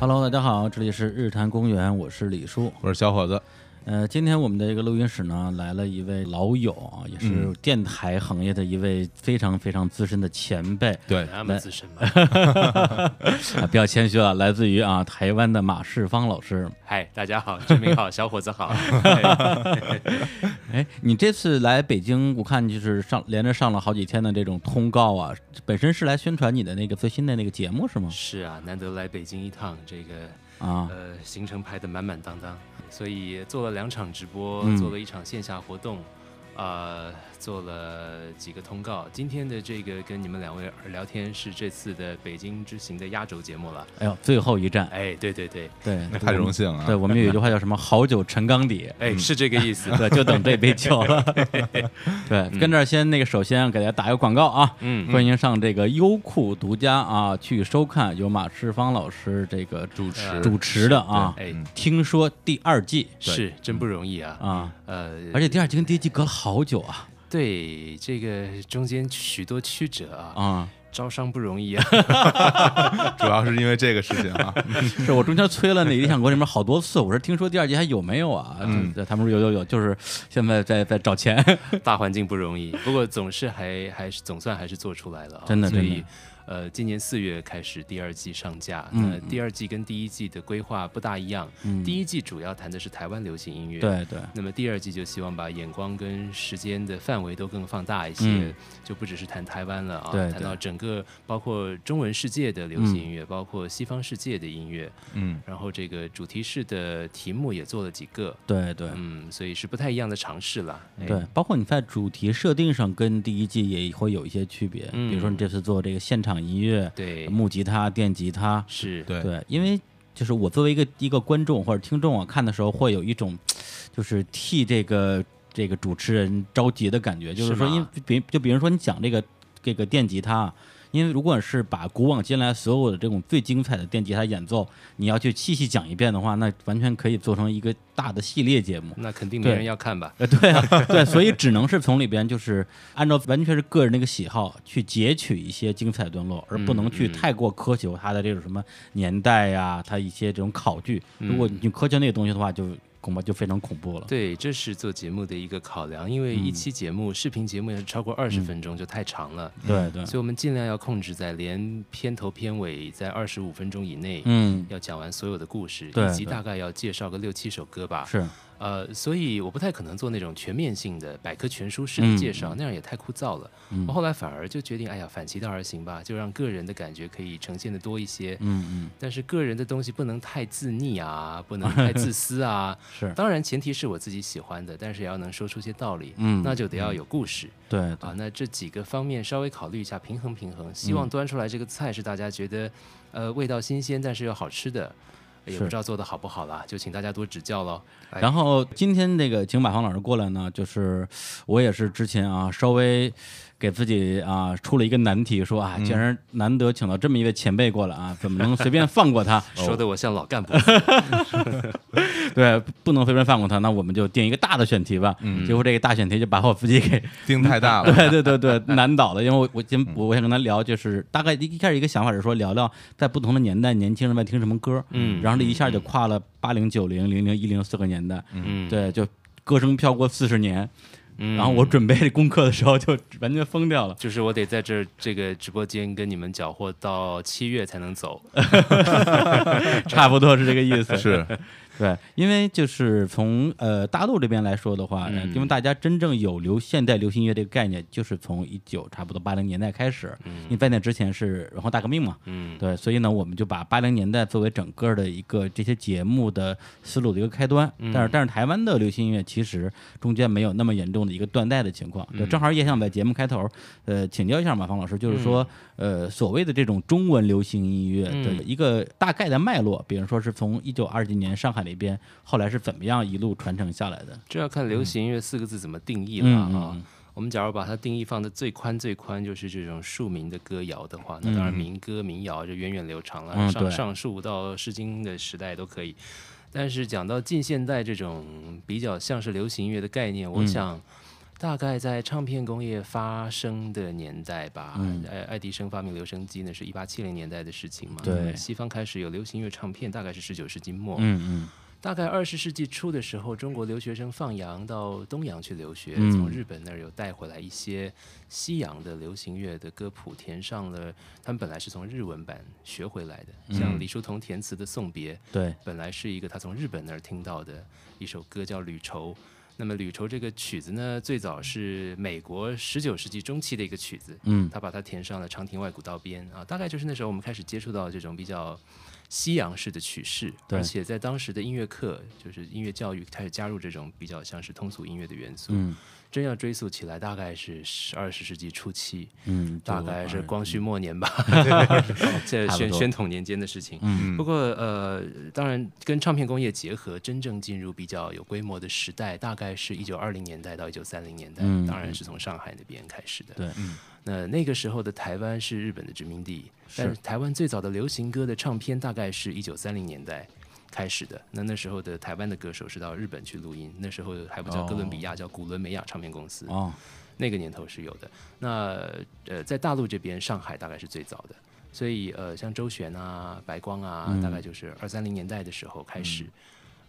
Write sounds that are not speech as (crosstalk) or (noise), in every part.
Hello，大家好，这里是日坛公园，我是李叔。我是小伙子，呃，今天我们的这个录音室呢，来了一位老友啊，也是嗯电台行业的一位非常非常资深的前辈，对，那么资深吗？(laughs) 啊，比较谦虚了，来自于啊台湾的马世芳老师。嗨，大家好，志明好，小伙子好。哎，(laughs) 你这次来北京，我看就是上连着上了好几天的这种通告啊，本身是来宣传你的那个最新的那个节目是吗？是啊，难得来北京一趟，这个啊，呃行程排得满满当当，所以做了两场直播，嗯。做了一场线下活动，呃，做了几个通告。今天的这个跟你们两位聊天是这次的北京之行的压轴节目了。哎呦，最后一站，哎，对对对，对，那太荣幸。了。对我们有一句话叫什么“好酒沉缸底”，(laughs) 哎，是这个意思。(laughs) 对，就等这杯酒了。(laughs) 对，跟这儿先那个，首先给大家打一个广告啊，嗯，欢迎上这个优酷独家啊去收看由马世芳老师这个主持主持的啊。哎，听说第二季是真不容易啊。啊，呃，而且第二季跟第一季隔了好久啊对这个中间许多曲折啊，啊！招商不容易啊。(laughs) 主要是因为这个事情啊。(laughs) 是我中间催了那理想国里面好多次，我说听说第二季还有没有啊？嗯他们说有有有，就是现在在在找钱。(laughs) 大环境不容易，不过总是还还是总算还是做出来了、啊，真的真的所以呃，今年四月开始第二季上架，嗯那第二季跟第一季的规划不大一样，嗯。第一季主要谈的是台湾流行音乐，。对对，那么第二季就希望把眼光跟时间的范围都更放大一些，嗯。就不只是谈台湾了啊，对对谈到整个包括中文世界的流行音乐，包括西方世界的音乐，嗯，然后这个主题式的题目也做了几个，对对。嗯，所以是不太一样的尝试了。哎。对，包括你在主题设定上跟第一季也会有一些区别，嗯比如说你这次做这个现场音乐，对，木吉他、电吉他，是，对，对，因为就是我作为一个一个观众或者听众啊，看的时候会有一种就是替这个这个主持人着急的感觉，就是说，因为比就比如说你讲这个这个电吉他。因为如果是把古往今来所有的这种最精彩的电吉他演奏，你要去细细讲一遍的话，那完全可以做成一个大的系列节目。那肯定没人要看吧？呃，对啊，对，所以只能是从里边就是按照完全是个人的一个喜好去截取一些精彩段落，而不能去太过苛求它的这种什么年代呀、它一些这种考据。如果你苛求那个东西的话，就恐怕就非常恐怖了。对，这是做节目的一个考量，因为嗯一期节目、视频节目要是超过二十分钟就太长了，对对，所以我们尽量要控制在连片头片尾在二十五分钟以内。嗯，要讲完所有的故事，以及大概要介绍个六七首歌吧。是，呃，所以我不太可能做那种全面性的百科全书式嗯的介绍，那样也太枯燥了。嗯我后来反而就决定，哎呀，反其道而行吧，就让个人的感觉可以呈现的多一些。嗯嗯，但是个人的东西不能太自逆啊，不能 (laughs) 太自私啊。是，(laughs) 当然，前提是我自己喜欢的，但是也要能说出些道理，嗯，那就得要有故事、对啊。那这几个方面稍微考虑一下，平衡平衡，希望嗯端出来这个菜是大家觉得呃味道新鲜，但是又好吃的。也不知道做的好不好啦，就请大家多指教喽。哎然后今天这个请马芳老师过来呢，就是我也是之前啊稍微给自己啊出了一个难题，说啊，竟然难得请到这么一位前辈过来啊，(laughs) 怎么能随便放过他？说的我像老干部，(laughs) 对，不能随便放过他，那我们就定一个大的选题吧。嗯结果这个大选题就把我自己给，(laughs) 定太大了。对对对对，难倒了。因为我我今我我想跟他聊，就是大概一一开始一个想法是说聊聊在不同的年代年轻人在听什么歌，嗯然后这一下就跨了八零九零零零一零四个年代，嗯，对，就歌声飘过四十年。嗯然后我准备功课的时候就完全疯掉了。就是我得在这这个直播间跟你们搅和到七月才能走。(laughs) (laughs) 差不多是这个意思。(laughs) 是，对，因为就是从呃大陆这边来说的话，因为大家真正有流现代流行音乐这个概念，就是从一九差不多八零年代开始，因为在那之前是文化大革命嘛，嗯，对，所以呢，我们就把八零年代作为整个的一个这些节目的思路的一个开端。嗯。但是，但是台湾的流行音乐其实中间没有那么严重的一个断代的情况。对，正好也想在节目开头，呃，请教一下马芳老师，就是说，呃，所谓的这种中文流行音乐的嗯。一个大概的脉络，比如说是从一九二几年上海那边，后来是怎么样一路传承下来的？这要看流行音乐四个字怎么定义了嗯啊。嗯我们假如把它定义放的最宽最宽，就是这种庶民的歌谣的话，那当然民歌民谣就源远流长了，嗯上上溯到诗经的时代都可以。但是讲到近现代这种比较像是流行音乐的概念，我嗯想大概在唱片工业发生的年代吧，嗯呃，爱迪生发明留声机呢是一八七零年代的事情嘛。对西方开始有流行乐唱片，大概是十九世纪末。嗯嗯大概二十世纪初的时候，中国留学生放羊到东洋去留学，嗯从日本那儿有带回来一些西洋的流行乐的歌谱，填上了他们本来是从日文版学回来的，像嗯李叔同填词的《送别》，对，本来是一个他从日本那儿听到的一首歌，叫《旅愁》。那么《旅愁》这个曲子呢，最早是美国十九世纪中期的一个曲子，嗯他把它填上了长亭外古道边啊，大概就是那时候我们开始接触到这种比较西洋式的曲式，对而且在当时的音乐课，就是音乐教育开始加入这种比较像是通俗音乐的元素。嗯真要追溯起来，大概是十二十世纪初期，嗯，大概是光绪末年吧，(laughs) 这差不多宣宣统年间的事情。嗯不过呃，当然跟唱片工业结合，真正进入比较有规模的时代，大概是一九二零年代到一九三零年代，嗯当然是从上海那边开始的。对，嗯那那个时候的台湾是日本的殖民地，是但是台湾最早的流行歌的唱片大概是一九三零年代开始的。那那时候的台湾的歌手是到日本去录音，那时候还不叫哥伦比亚，叫古伦美亚唱片公司。哦，那个年头是有的。那呃，在大陆这边，上海大概是最早的，所以呃，像周璇啊、白光啊，嗯大概就是二三零年代的时候开始。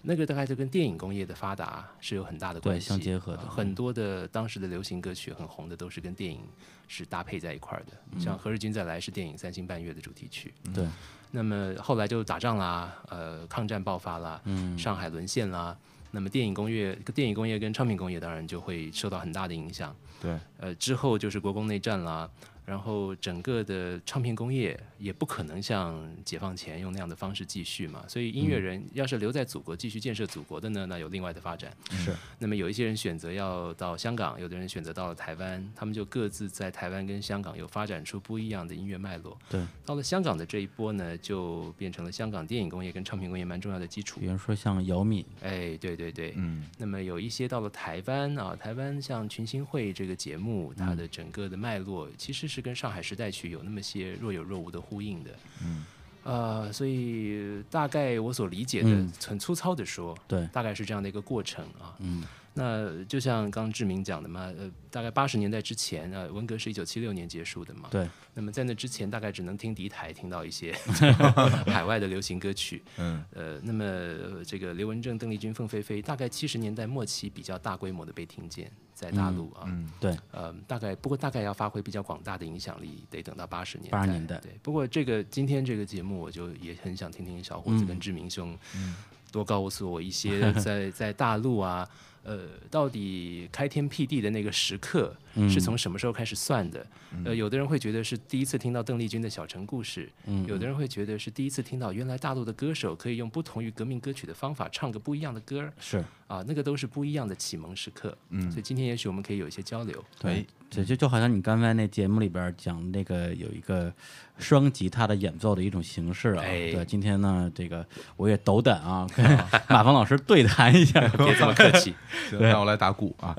那个大概就跟电影工业的发达是有很大的关系，相结合的呃很多的当时的流行歌曲很红的，都是跟电影是搭配在一块儿的。嗯像《何日君再来》是电影《三星半月》的主题曲。对，那么后来就打仗啦，呃，抗战爆发啦，嗯上海沦陷啦。那么电影工业、电影工业跟唱片工业当然就会受到很大的影响。对，呃，之后就是国共内战啦，然后整个的唱片工业也不可能像解放前用那样的方式继续嘛，所以音乐人要是留在祖国继续建设祖国的呢，那有另外的发展。是，那么有一些人选择要到香港，有的人选择到了台湾，他们就各自在台湾跟香港有发展出不一样的音乐脉络。对，到了香港的这一波呢，就变成了香港电影工业跟唱片工业蛮重要的基础。比。如说像姚敏，哎，对对对，嗯。那么有一些到了台湾啊，台湾像群星会这个节目，它嗯。的整个的脉络其实是跟上海时代曲有那么些若有若无的呼应的。嗯，呃，所以大概我所理解的，嗯很粗糙的说，对，大概是这样的一个过程啊。嗯那就像刚刚志明讲的嘛，呃，大概八十年代之前，呃，文革是一九七六年结束的嘛，对，那么在那之前，大概只能听敌台听到一些 (laughs) 海外的流行歌曲，嗯呃，那么呃这个刘文正、邓丽君、凤飞飞，大概七十年代末期比较大规模的被听见在大陆啊，嗯对，呃，大概不过大概要发挥比较广大的影响力，得等到八十年代。80年代对，不过这个今天这个节目，我就也很想听听小伙子嗯跟志明兄多告诉我一些 (laughs) 在在大陆啊。呃，到底开天辟地的那个时刻嗯是从什么时候开始算的？呃，有的人会觉得是第一次听到邓丽君的《小城故事》，嗯有的人会觉得是第一次听到原来大陆的歌手可以用不同于革命歌曲的方法唱个不一样的歌儿是，啊，那个都是不一样的启蒙时刻。嗯所以今天也许我们可以有一些交流。对，这就就好像你刚才那节目里边讲那个有一个双吉他的演奏的一种形式啊。哎对，今天呢，这个我也斗胆啊，(laughs) 跟马峰老师对谈一下。(laughs) 别这么客气。(laughs) 行，那我来打鼓啊，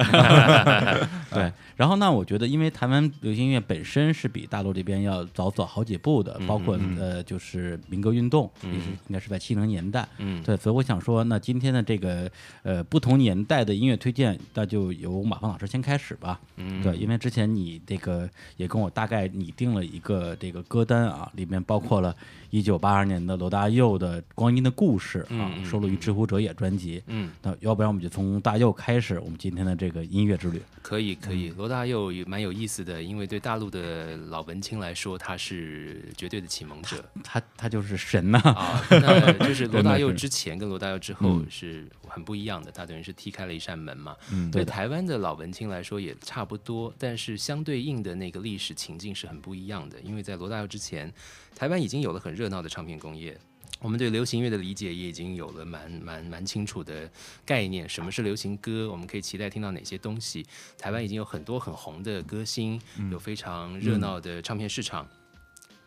对，然后呢，我觉得因为台湾流行音乐本身是比大陆这边要早走好几步的，包括呃，就是民歌运动，也是应该是在七零年代。嗯，对，所以我想说，那今天的这个呃不同年代的音乐推荐，那就由马峰老师先开始吧。嗯对，因为之前你这个也跟我大概拟定了一个这个歌单三啊，里面包括了一九八二年的罗大佑的《光阴的故事》啊，收录于《知乎者也》专辑。嗯，那要不然我们就从大佑开始，我们今天的这个音乐之旅。可以可嗯以。罗大佑也蛮有意思的，因为对大陆的老文青来说，他是绝对的启蒙者他他就是神呐、啊。(laughs) 那就是罗大佑之前跟罗大佑之后嗯是很不一样的，他等于是踢开了一扇门嘛。对台湾的老文青来说也差不多，但是相对应的那个历史情境是很不一样的。因为在罗大佑之前，台湾已经有了很热闹的唱片工业，我们对流行乐的理解也已经有了蛮蛮蛮清楚的概念。什么是流行歌？我们可以期待听到哪些东西？台湾已经有很多很红的歌星，有非常热闹的唱片市场。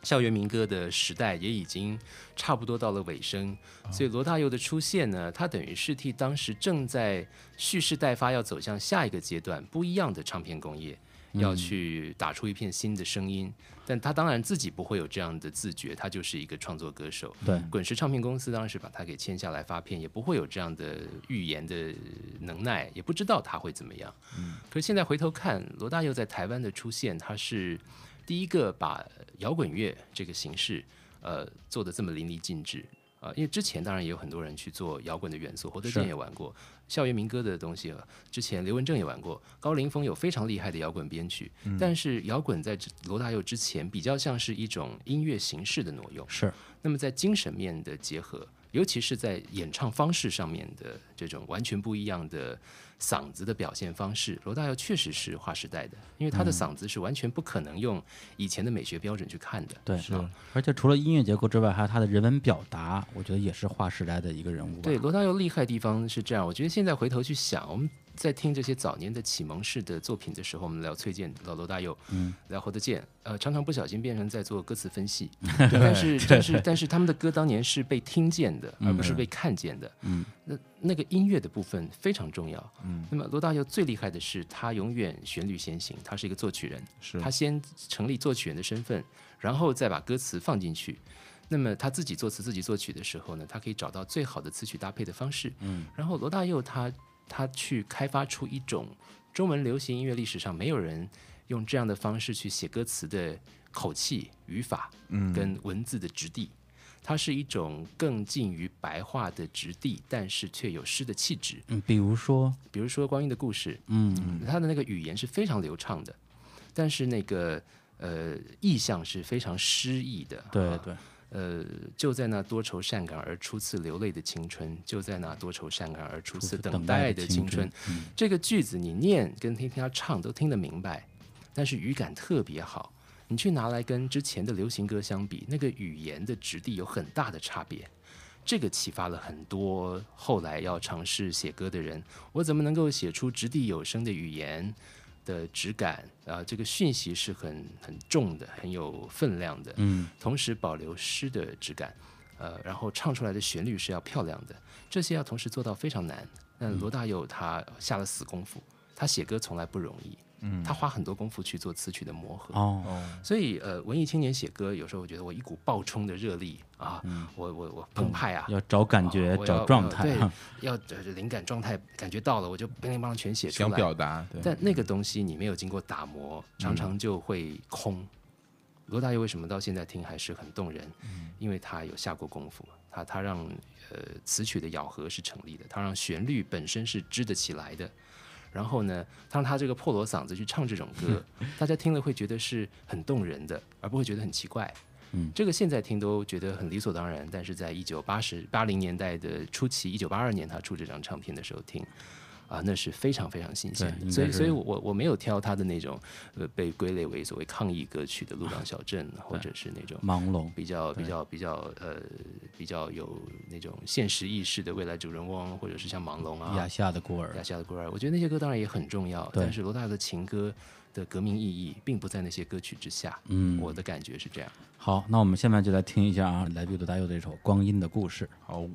校园民歌的时代也已经差不多到了尾声，所以罗大佑的出现呢，他等于是替当时正在蓄势待发、要走向下一个阶段不一样的唱片工业要去打出一片新的声音。但他当然自己不会有这样的自觉，他就是一个创作歌手。对，滚石唱片公司当时把他给签下来发片，也不会有这样的预言的能耐，也不知道他会怎么样。嗯，可是现在回头看，罗大佑在台湾的出现，他是第一个把摇滚乐这个形式，呃，做的这么淋漓尽致。啊，因为之前当然也有很多人去做摇滚的元素，侯德健也玩过校园民歌的东西，之前刘文正也玩过，高凌风有非常厉害的摇滚编曲，但是摇滚在罗大佑之前比较像是一种音乐形式的挪用，是。那么在精神面的结合，尤其是在演唱方式上面的这种完全不一样的。嗓子的表现方式，罗大佑确实是划时代的，因为他的嗓子是完全不可能用以前的美学标准去看的。对，是。而且除了音乐结构之外，还有他的人文表达，我觉得也是划时代的一个人物。对，罗大佑厉害的地方是这样，我觉得现在回头去想，我们。在听这些早年的启蒙式的作品的时候，我们聊崔健、聊罗大佑，嗯，聊侯德健，呃，常常不小心变成在做歌词分析，但是 (laughs) 但是但是他们的歌当年是被听见的，而不是被看见的，嗯，那那个音乐的部分非常重要，嗯，那么罗大佑最厉害的是他永远旋律先行，他是一个作曲人，是。他先成立作曲人的身份，然后再把歌词放进去，那么他自己作词自己作曲的时候呢，他可以找到最好的词曲搭配的方式，嗯，然后罗大佑他。他去开发出一种中文流行音乐历史上没有人用这样的方式去写歌词的口气、语法，嗯，跟文字的质地，它是一种更近于白话的质地，但是却有诗的气质。嗯，比如说，比如说《光阴的故事》，嗯，它的那个语言是非常流畅的，但是那个呃意象是非常诗意的。对对。呃，就在那多愁善感而初次流泪的青春，就在那多愁善感而初次等待的青春。这个句子你念跟听听他唱都听得明白，但是语感特别好。你去拿来跟之前的流行歌相比，那个语言的质地有很大的差别。这个启发了很多后来要尝试写歌的人。我怎么能够写出掷地有声的语言？的质感啊，这个讯息是很很重的，很有分量的。嗯，同时保留诗的质感，呃，然后唱出来的旋律是要漂亮的，这些要同时做到非常难。那罗大佑他下了死功夫，他写歌从来不容易。嗯，他花很多功夫去做词曲的磨合。哦，所以呃，文艺青年写歌有时候我觉得我一股爆冲的热力啊，我我我澎湃啊，要找感觉找状态，对，要灵感状态感觉到了，我就乒铃乓啷全写出来，想表达，但那个东西你没有经过打磨，常常就会空。罗大佑为什么到现在听还是很动人？因为他有下过功夫，他他让呃词曲的咬合是成立的，他让旋律本身是支得起来的。然后呢，让他这个破锣嗓子去唱这种歌，(laughs) 大家听了会觉得是很动人的，而不会觉得很奇怪。嗯，这个现在听都觉得很理所当然，但是在一九八十八零年代的初期，一九八二年他出这张唱片的时候听。啊，那是非常非常新鲜的，所以，所以我我没有挑他的那种，呃，被归类为所谓抗议歌曲的《鹿港小镇》，或者是那种朦胧、比较比较比较呃比较有那种现实意识的未来主人翁，或者是像《朦胧》啊，《亚夏的孤儿》，《亚夏的孤儿》，我觉得那些歌当然也很重要，但是罗大佑的情歌的革命意义并不在那些歌曲之下。嗯，我的感觉是这样。好，那我们下面就来听一下啊，来自罗大佑的一首《光阴的故事》。好。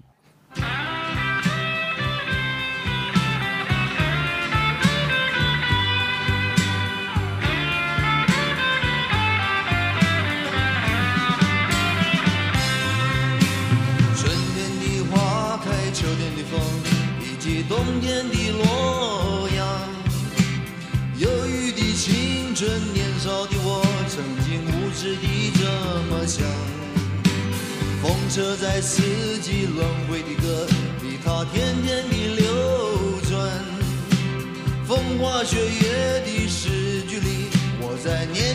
春，年少的我曾经无知地这么想。风车在四季轮回的歌里，它天天地流转。风花雪月的诗句里，我在年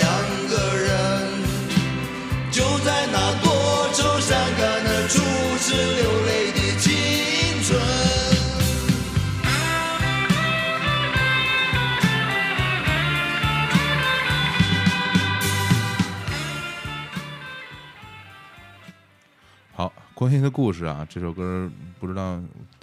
在那多愁善感的初次流泪的青春。好，关心的故事啊，这首歌不知道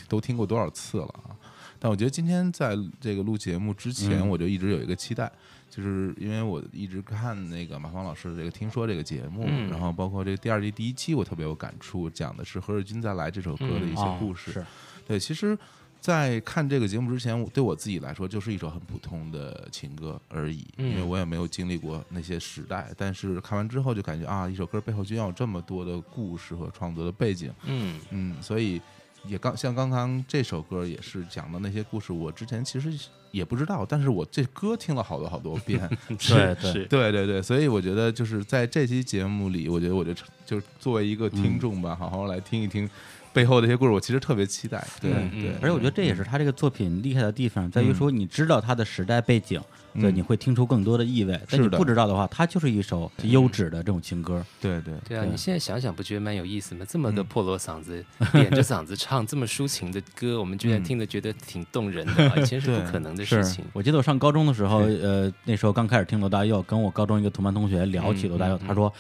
都听过多少次了啊。但我觉得今天在这个录节目之前，嗯我就一直有一个期待，就是因为我一直看那个马芳老师的这个《听说》这个节目，嗯然后包括这个第二季第一期，我特别有感触，讲的是何日君再来这首歌的一些哦故事。是对，其实，在看这个节目之前，我对我自己来说就是一首很普通的情歌而已，因为嗯我也没有经历过那些时代。但是看完之后就感觉啊，一首歌背后居然有这么多的故事和创作的背景，嗯嗯，所以也刚像刚刚这首歌也是讲的那些故事，我之前其实也不知道，但是我这歌听了好多好多遍，(laughs) 对对。对对对，所以我觉得就是在这期节目里，我觉得我就就是作为一个听众吧，好好来听一听背后的一些故事，我其实特别期待。对嗯对，而且我觉得这也是他这个作品厉害的地方，在于说你知道他的时代背景，对，嗯你会听出更多的意味。但你是不知道的话，它就是一首优质的这种情歌。对对对啊，你现在想想，不觉得蛮有意思吗？这么个嗯破锣嗓子，扁着嗓子唱这么抒情的歌，我们居然嗯听得觉得挺动人的啊，(laughs) 以前是不可能的事情。我记得我上高中的时候，呃，那时候刚开始听罗大佑，跟我高中一个同班同学聊起嗯罗大佑，嗯他说。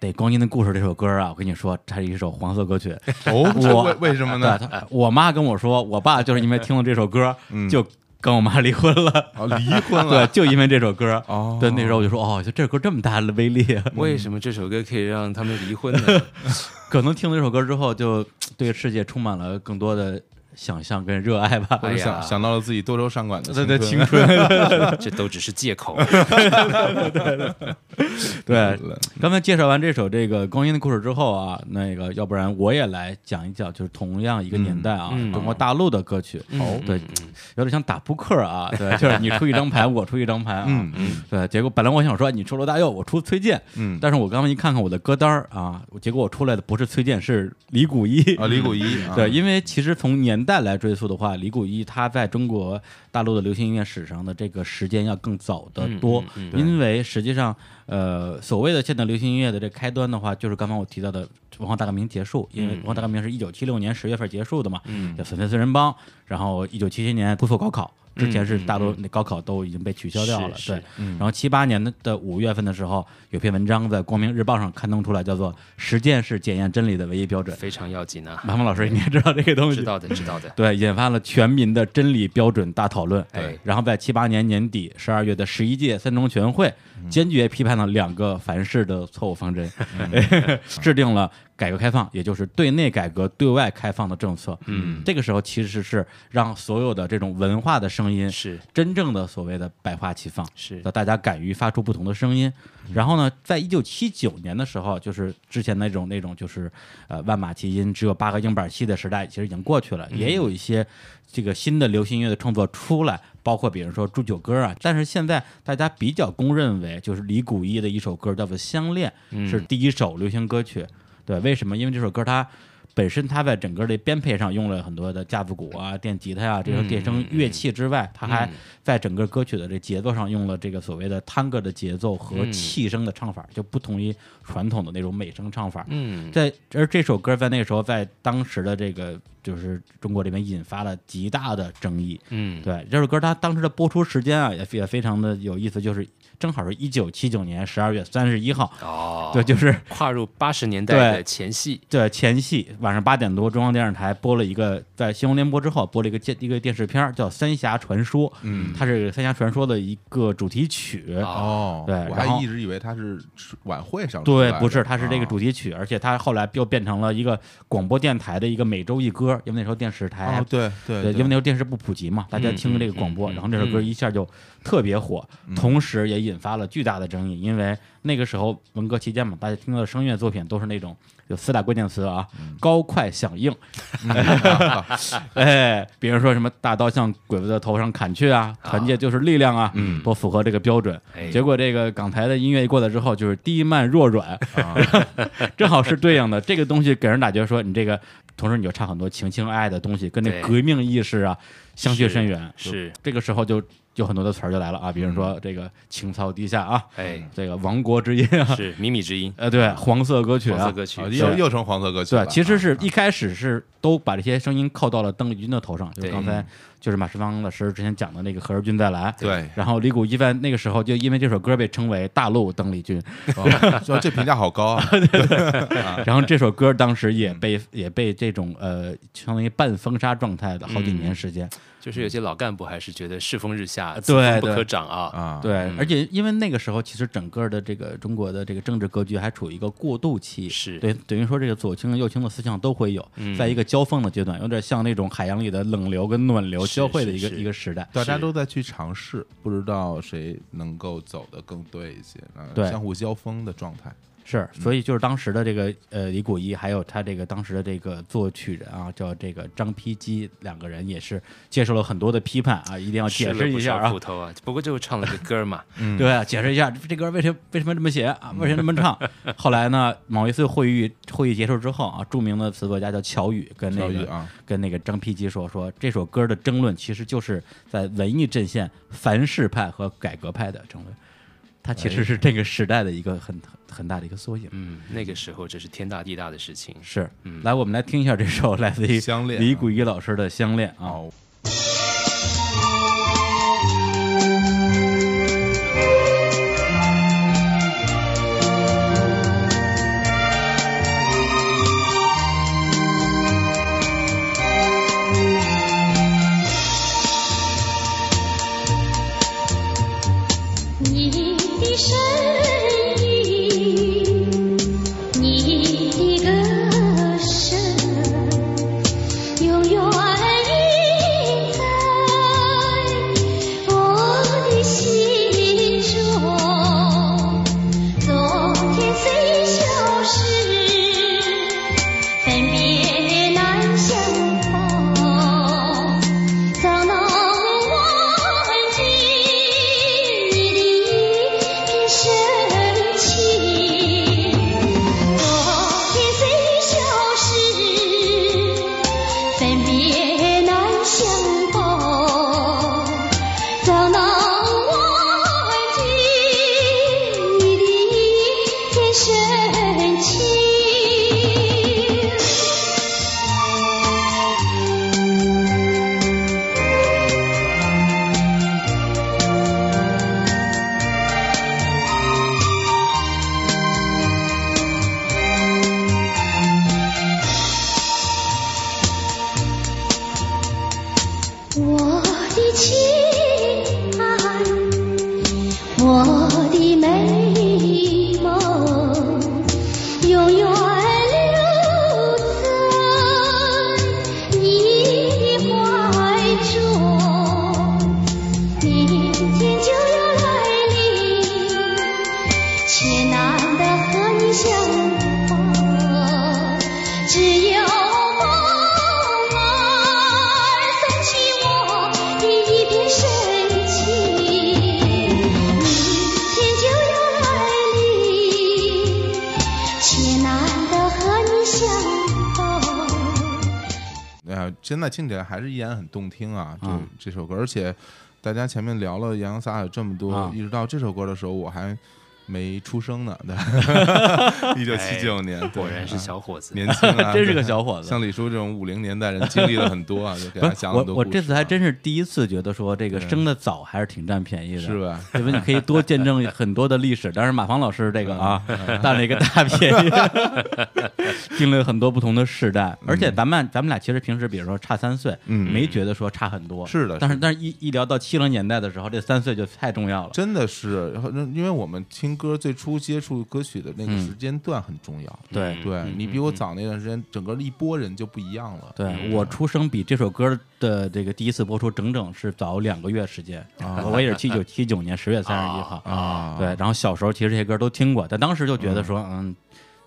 得《光阴的故事》这首歌啊，我跟你说，它是一首黄色歌曲。哦，我为为什么，呢？他我妈跟我说，我爸就是因为听了这首歌，嗯就跟我妈离婚了。哦，离婚 (laughs) 对，了。就因为这首歌。哦，对，那时候我就说，哦，就这首歌这么大的威力啊，(laughs) 为什么这首歌可以让他们离婚呢？(laughs) 可能听了这首歌之后，就对世界充满了更多的想象跟热爱吧。我想哎想到了自己多愁善感的对对，青春。(laughs) 这都只是借口。(laughs) (laughs) 对，刚才介绍完这首这个《光阴的故事》之后啊，那个要不然我也来讲一讲，就是同样一个年代啊，中国大陆的歌曲。哦对，有点像打扑克啊，对，就是你出一张牌，我出一张牌啊。嗯嗯对，结果本来我想说你出罗大佑，我出崔健，嗯，但是我刚刚一看看我的歌单儿啊，结果我出来的不是崔健，是李谷一。啊，李谷一，啊对，因为其实从年代来追溯的话，李谷一他在中国大陆的流行音乐史上的这个时间要更早得多，嗯嗯嗯因为实际上，呃，所谓的现代流行音乐的这开端的话，就是刚刚我提到的文化大革命结束，因为文化大革命是一九七六年十月份结束的嘛，嗯。叫粉碎四人帮，然后一九七七年恢复高考。之前是大多那高考都已经被取消掉了，对。然后七八年的的五月份的时候，有篇文章在《光明日报》上刊登出来，叫做“实践是检验真理的唯一标准”。非常要紧啊！马峰老师应该知道这个东西，知道的，知道的。对，引发了全民的真理标准大讨论。对然后在七八年年底十二月的十一届三中全会，坚决批判了两个凡是的错误方针，(laughs) 制定了改革开放，也就是对内改革、对外开放的政策。嗯，这个时候其实是让所有的这种文化的声音是真正的所谓的百花齐放。是让大家敢于发出不同的声音。然后呢，在一九七九年的时候，就是之前那种那种就是呃万马齐喑只有八个硬板戏的时代，其实已经过去了，也有一些这个新的流行音乐的创作出来，包括比如说祝酒歌啊。但是现在大家比较公认为，就是李谷一的一首歌叫做《相恋》，是第一首流行歌曲。对，为什么？因为这首歌它。本身它在整个的编配上用了很多的架子鼓啊、电吉他呀、这种电声乐器之外，它还在整个歌曲的这节奏上用了这个所谓的探戈的节奏和气声的唱法，就不同于传统的那种美声唱法。嗯，在而这首歌在那个时候在当时的这个就是中国这边引发了极大的争议。嗯，对这首歌，它当时的播出时间啊也也非常的有意思，就是正好是一九七九年十二月三十一号，哦，对，就是跨入八十年代的前戏，对前戏晚上八点多，中央电视台播了一个在新闻联播之后播了一个电一个电视片儿叫《三峡传说》，嗯。它是《三峡传说》的一个主题曲。哦，对我还一直以为它是晚会上对，不是，它是这个啊主题曲，而且它后来又变成了一个广播电台的一个每周一歌歌，因为那时候电视台哦，对对对，因为那时候电视不普及嘛，大家嗯听这个广播，然后这首歌一下就特别火，嗯。同时也引发了巨大的争议，因为那个时候文革期间嘛，大家听到的声乐作品都是那种有四大关键词啊，嗯。高快响应，(laughs) (laughs) 哎，比如说什么大刀向鬼子的头上砍去啊，团结就是力量啊，嗯。都符合这个标准。哎。结果这个港台的音乐一过来之后，就是低慢弱软，啊。(laughs) 正好是对应的。这个东西给人感觉说，你这个同时你就唱很多情情爱爱的东西，跟那革命意识啊相去甚远。是。这个时候就有很多的词儿就来了啊，比如说这个情操低下啊，哎，这个亡国之音啊，是靡靡之音，呃，对，黄色歌曲啊。黄色，歌曲又又成黄色歌曲了。对，其实是啊。一开始是都把这些声音扣到了邓丽君的头上，就是刚才就是马世芳老师之前讲的那个《何日君再来》。对，然后李谷一在那个时候就因为这首歌被称为大陆邓丽君，这评价好高啊。(laughs) (laughs) 然后这首歌当时也被也被这种呃相当于半封杀状态的好几年时间。就是有些老干部还是觉得世风日下，不可长啊。啊，对，嗯而且因为那个时候其实整个的这个中国的这个政治格局还处于一个过渡期，是对，等于说这个左倾右倾的思想都会有，嗯在一个交锋的阶段，有点像那种海洋里的冷流跟暖流是交汇的一个一个时代。大家都在去尝试，不知道谁能够走得更对一些，呃对相互交锋的状态。是，所以就是当时的这个呃李谷一，还有他这个当时的这个作曲人啊，叫这个张丕基，两个人也是接受了很多的批判啊，一定要解释一下啊苦。头啊，不过就唱了个歌嘛，(laughs) 嗯对啊，解释一下这歌为什么为什么这么写啊？为什么这么唱？(laughs) 后来呢，某一次会议会议结束之后啊，著名的词作家叫乔羽跟那个、啊，跟那个张丕基说说这首歌的争论其实就是在文艺阵线凡是派和改革派的争论，它其实是这个时代的一个很很大的一个缩影。嗯，那个时候这是天大地大的事情。是，嗯来我们来听一下这首来自于李谷一老师的《相恋》啊。哦，听起来还是依然很动听啊，这、啊这首歌，而且大家前面聊了洋洋洒洒这么多，啊。一直到这首歌的时候，我还没出生呢，对，(laughs) 一九七九年，果然是啊小伙子。年轻啊，(laughs) 真是个小伙子像李叔这种五零年代人，经历了很多啊，就给他讲很多故事啊。我这次还真是第一次觉得说这个生的早还是挺占便宜的，是吧？因为你可以多见证很多的历史。但是马芳老师这个啊，嗯占了一个大便宜，(laughs) 经历了很多不同的世代。而且咱们咱们俩其实平时比如说差三岁，嗯没觉得说差很多，是的是的但是但是一一聊到七零年代的时候，这三岁就太重要了。真的是，因为我们听行歌最初接触歌曲的那个嗯时间段很重要。对。对。嗯你比我早那段时间，整个一波人就不一样了。对我出生比这首歌的这个第一次播出整整是早两个月时间，(laughs) 我也是七九 (laughs) 七九年十月三十一号。啊。对，然后小时候其实这些歌都听过，但当时就觉得说，嗯，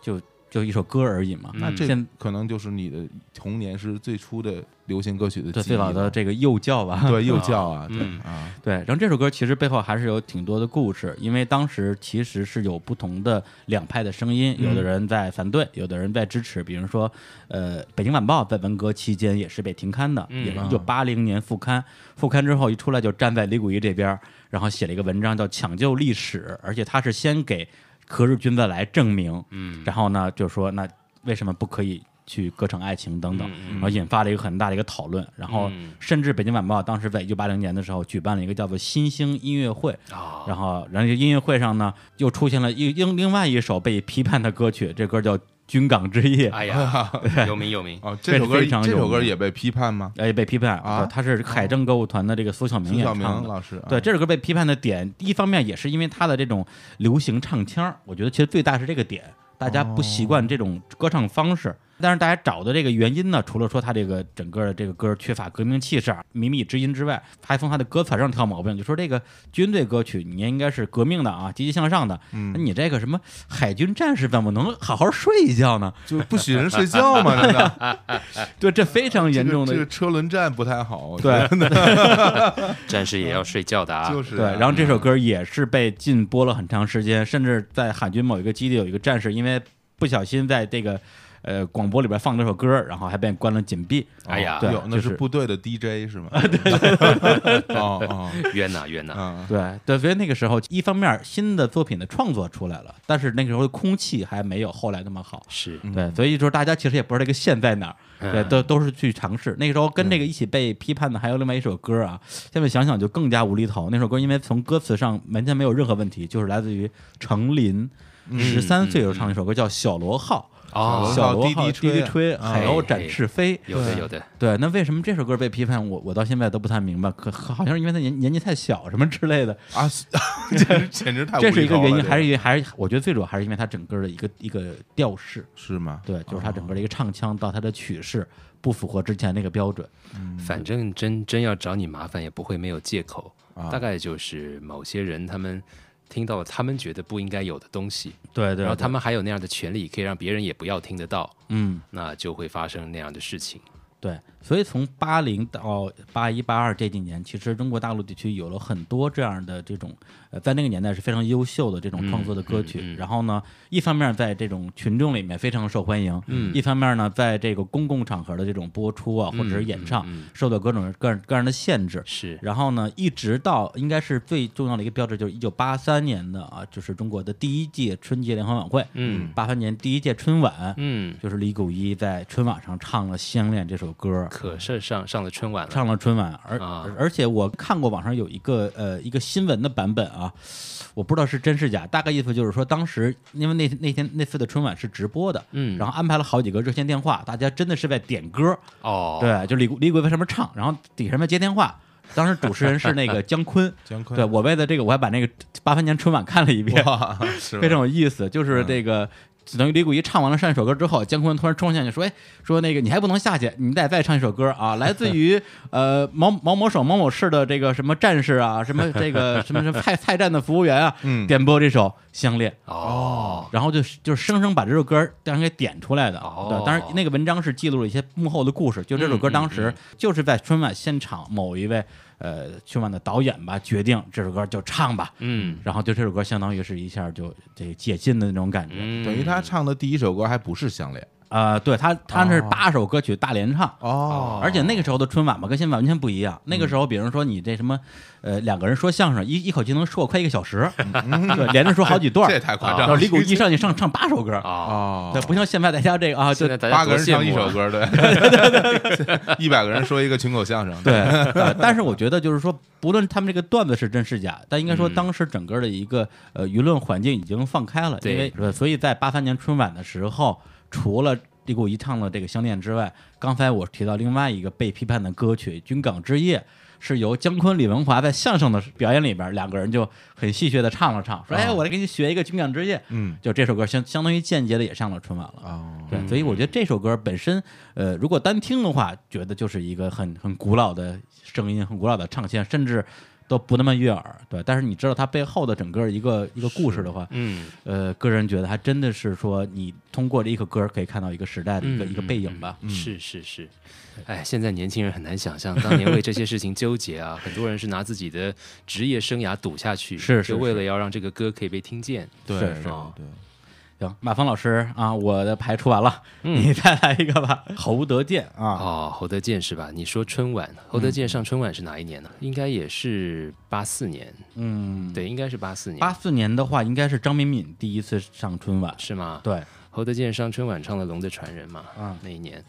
就就一首歌而已嘛。那这现可能就是你的童年是最初的流行歌曲的对最早的这个幼教吧，对 (laughs) 幼教啊，对嗯啊，对，然后这首歌其实背后还是有挺多的故事，因为当时其实是有不同的两派的声音，有的人在反对，有的人在支持。比如说，呃，《北京晚报》在文革期间也是被停刊的，嗯。也是一九八零年复刊，复刊之后一出来就站在李谷一这边，然后写了一个文章叫《抢救历史》，而且他是先给何日君再来证明，嗯。然后呢就说那为什么不可以？去歌唱爱情等等，嗯嗯。然后引发了一个很大的一个讨论，然后嗯。甚至北京晚报当时在一九八零年的时候举办了一个叫做新兴音乐会，啊，然后然后这音乐会上呢又出现了一另另外一首被批判的歌曲，这歌叫《军港之夜》，哎呀，(laughs) 有名有名，哦，这首歌非常这首有歌也被批判吗？哎，被批判啊他是海政歌舞团的这个苏小明苏小明演唱。老师啊，对，这首歌被批判的点，一方面也是因为他的这种流行唱腔，我觉得其实最大是这个点，大家不习惯这种歌唱方式。但是大家找的这个原因呢，除了说他这个整个的这个歌缺乏革命气势、靡靡之音之外，还从他的歌词上挑毛病，就说这个军队歌曲你应该是革命的啊，积极向上的，嗯那你这个什么海军战士怎么能好好睡一觉呢？就不许人睡觉吗？难道对，这非常严重的这个这个车轮战不太好？对得 (laughs) (laughs) 战士也要睡觉的啊，就是对，啊然后这首歌也是被禁播了很长时间，甚至在海军某一个基地有一个战士，因为不小心在这个呃广播里边放这首歌，然后还被关了禁闭。哎呀对那就是是部队的 DJ 是吗？(laughs) 对对哦哦冤呐 (laughs) 冤呐，啊，对对，所以那个时候，一方面新的作品的创作出来了，但是那个时候的空气还没有后来那么好。是对，所以说大家其实也不知道这个线在哪儿，对，都都是去尝试。那个时候跟这个一起被批判的还有另外一首歌啊，现在想想就更加无厘头。那首歌因为从歌词上完全没有任何问题，就是来自于程琳，十三岁的时候唱一首歌叫《小螺号》。哦，小螺号滴滴吹滴滴吹，啊海鸥展翅飞。有的有的，对，那为什么这首歌被批判？我我到现在都不太明白，可好像是因为他年年纪太小什么之类的，啊，(laughs) 简直简直太这是一个原因，还是因为还是我觉得最主要还是因为他整个的一个一个调式，是吗？对，就是他整个的一个唱腔到他的曲式不符合之前那个标准。反正真真要找你麻烦，也不会没有借口。啊大概就是某些人他们听到了他们觉得不应该有的东西，对对然后他们还有那样的权利，可以让别人也不要听得到，嗯，那就会发生那样的事情。对，所以从八零到八一、八二这几年，其实中国大陆地区有了很多这样的这种，呃，在那个年代是非常优秀的这种创作的歌曲。嗯嗯嗯然后呢，一方面在这种群众里面非常受欢迎，嗯一方面呢，在这个公共场合的这种播出啊，或者是演唱，受到各种各样各样的限制。是，然后呢，一直到应该是最重要的一个标志，就是一九八三年的啊，就是中国的第一届春节联欢晚会，嗯八三年第一届春晚，嗯，就是李谷一在春晚上唱了《相恋》这首歌，可是上上了春晚了，唱了春晚，而、啊。而且我看过网上有一个呃一个新闻的版本啊，我不知道是真是假，大概意思就是说当时因为那那天那次的春晚是直播的，嗯。然后安排了好几个热线电话，大家真的是在点歌，哦，对，就李谷李谷一在上面唱，然后底下面接电话。当时主持人是那个姜昆，(laughs) 姜昆。对我为了这个我还把那个八三年春晚看了一遍，非常有意思。就是这个，等于李谷一唱完了上一首歌之后，姜昆突然冲下去说：“哎，说那个你还不能下去，你得再唱一首歌啊，来自于 (laughs) 呃某某某省某某市的这个什么战士啊，什么这个 (laughs) 什么什么菜菜站的服务员啊，嗯点播这首《相恋》。”哦，然后就是就是生生把这首歌让人给点出来的。哦对，当然那个文章是记录了一些幕后的故事。就这首歌当时就是在春晚现场某一位呃春晚的导演吧决定这首歌就唱吧，嗯。然后就这首歌相当于是一下就这个解禁的那种感觉。嗯，等于他唱的第一首歌还不是相恋啊、对他他那是哦。八首歌曲大联唱。哦。而且那个时候的春晚嘛，跟现在完全不一样。那个时候，比如说你这什么，呃，两个人说相声，一一口气能说快一个小时，对，连着说好几段儿，这也太夸张然后了李谷一上去上唱八首歌，啊，哦。对，不像现在大家这个啊，就现在八个人唱一首，歌，对，(laughs) 一百个人说一个群口相声，对，呃但是我觉得就是说，不论他们这个段子是真是假，但应该说嗯。当时整个的一个呃舆论环境已经放开了，对。因为呃所以在八三年春晚的时候，除了李谷一唱的这个《相恋》之外，刚才我提到另外一个被批判的歌曲《军港之夜》。是由姜昆、李文华在相声的表演里边，两个人就很戏谑的唱了唱，说：“哎，我来给你学一个《军港之夜》。”嗯就这首歌相相当于间接的也上了春晚了。哦，对，所以我觉得这首歌本身，呃，如果单听的话，觉得就是一个很很古老的声音，很古老的唱腔，甚至都不那么悦耳。对，但是你知道它背后的整个一个一个故事的话，嗯，呃，个人觉得还真的是说，你通过这一个歌可以看到一个时代的一个、嗯一个背影吧。嗯是是是，哎，现在年轻人很难想象当年为这些事情纠结啊，(laughs) 很多人是拿自己的职业生涯赌下去，是是为了要让这个歌可以被听见。对是对哦对，行，马峰老师啊，我的牌出完了，嗯你再来一个吧。侯德健啊，哦，侯德健是吧？你说春晚，侯德健上春晚是哪一年呢？应该也是八四年，嗯，，对，应该是八四年，八四年的话，应该是张敏敏第一次上春晚。是吗？对，侯德健上春晚唱了《龙的传人》嘛，嗯那一年，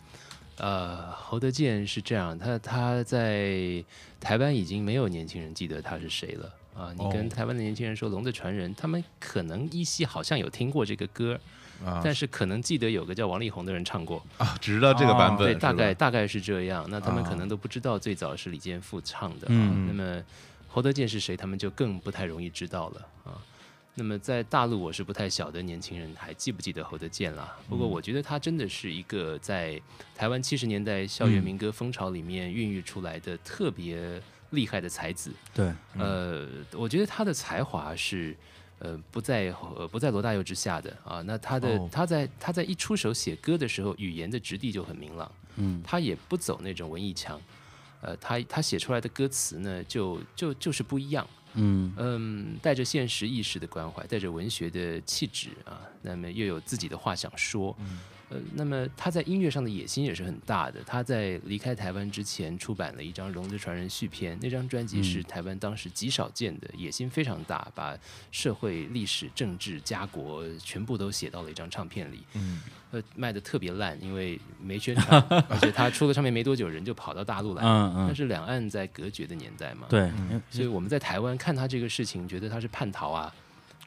呃，侯德健是这样，他他在台湾已经没有年轻人记得他是谁了啊。你跟哦台湾的年轻人说《龙的传人》，他们可能依稀好像有听过这个歌，啊但是可能记得有个叫王力宏的人唱过，啊，只知道这个版本，对，大概大概是这样。那他们啊可能都不知道最早是李健富唱的，嗯啊那么侯德健是谁，他们就更不太容易知道了啊。那么在大陆，我是不太晓得年轻人还记不记得侯德健了。不过我觉得他真的是一个在台湾七十年代校园民歌风潮里面孕育出来的特别厉害的才子。对，呃，我觉得他的才华是呃不在呃不在罗大佑之下的啊。那他的、哦他在他在一出手写歌的时候，语言的质地就很明朗，嗯他也不走那种文艺腔，呃，他他写出来的歌词呢，就就就是不一样。嗯嗯，带着现实意识的关怀，带着文学的气质啊，那么又有自己的话想说，呃，那么他在音乐上的野心也是很大的。他在离开台湾之前出版了一张《龙之传人》续篇，那张专辑是台湾当时极少见的，野心非常大，把社会、历史、政治、家国全部都写到了一张唱片里。嗯，呃，卖的特别烂，因为没宣传，而且他出了唱片没多久，人就跑到大陆来了。嗯嗯，那是两岸在隔绝的年代嘛，对，所以我们在台湾看他这个事情，觉得他是叛逃啊，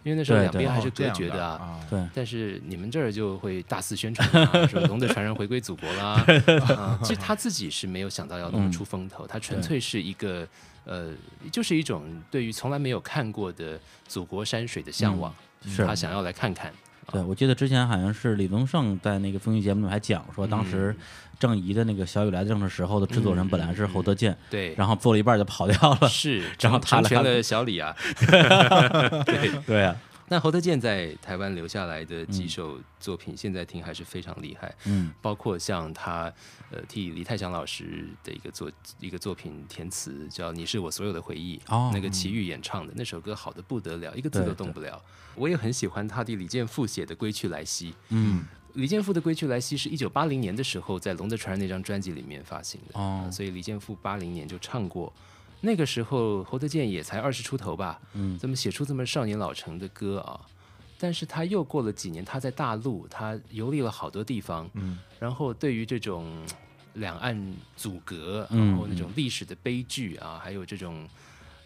因为那时候两边还是隔绝的啊。啊，对，但是你们这儿就会大肆宣传、啊，说龙的传人回归祖国啦。(laughs) 啊，其实他自己是没有想到要那么出风头，他纯粹是一个呃，就是一种对于从来没有看过的祖国山水的向往，是他想要来看看。对，我记得之前好像是李宗盛在那个综艺节目里还讲说，当时郑怡的那个《小雨来的正是时候》的制作人本来是侯德健，对，然后做了一半就跑掉了。是，(laughs) 然后他来成全了小李啊。(laughs) 对，(laughs) 对啊，那侯德健在台湾留下来的几首作品，现在听还是非常厉害。嗯包括像他呃替李泰祥老师的一个作一个作品填词，叫《你是我所有的回忆》，哦那个齐豫演唱的那首歌好的不得了，一个字都动不了。我也很喜欢他替李健富写的《归去来兮》。嗯李健富的《归去来兮》是一九八零年的时候在《龙的传人》那张专辑里面发行的，哦呃所以李健富八零年就唱过。那个时候侯德健也才二十出头吧，嗯。怎么写出这么少年老成的歌啊？但是他又过了几年，他在大陆，他游历了好多地方，嗯，然后对于这种两岸阻隔，嗯然后那种历史的悲剧啊，还有这种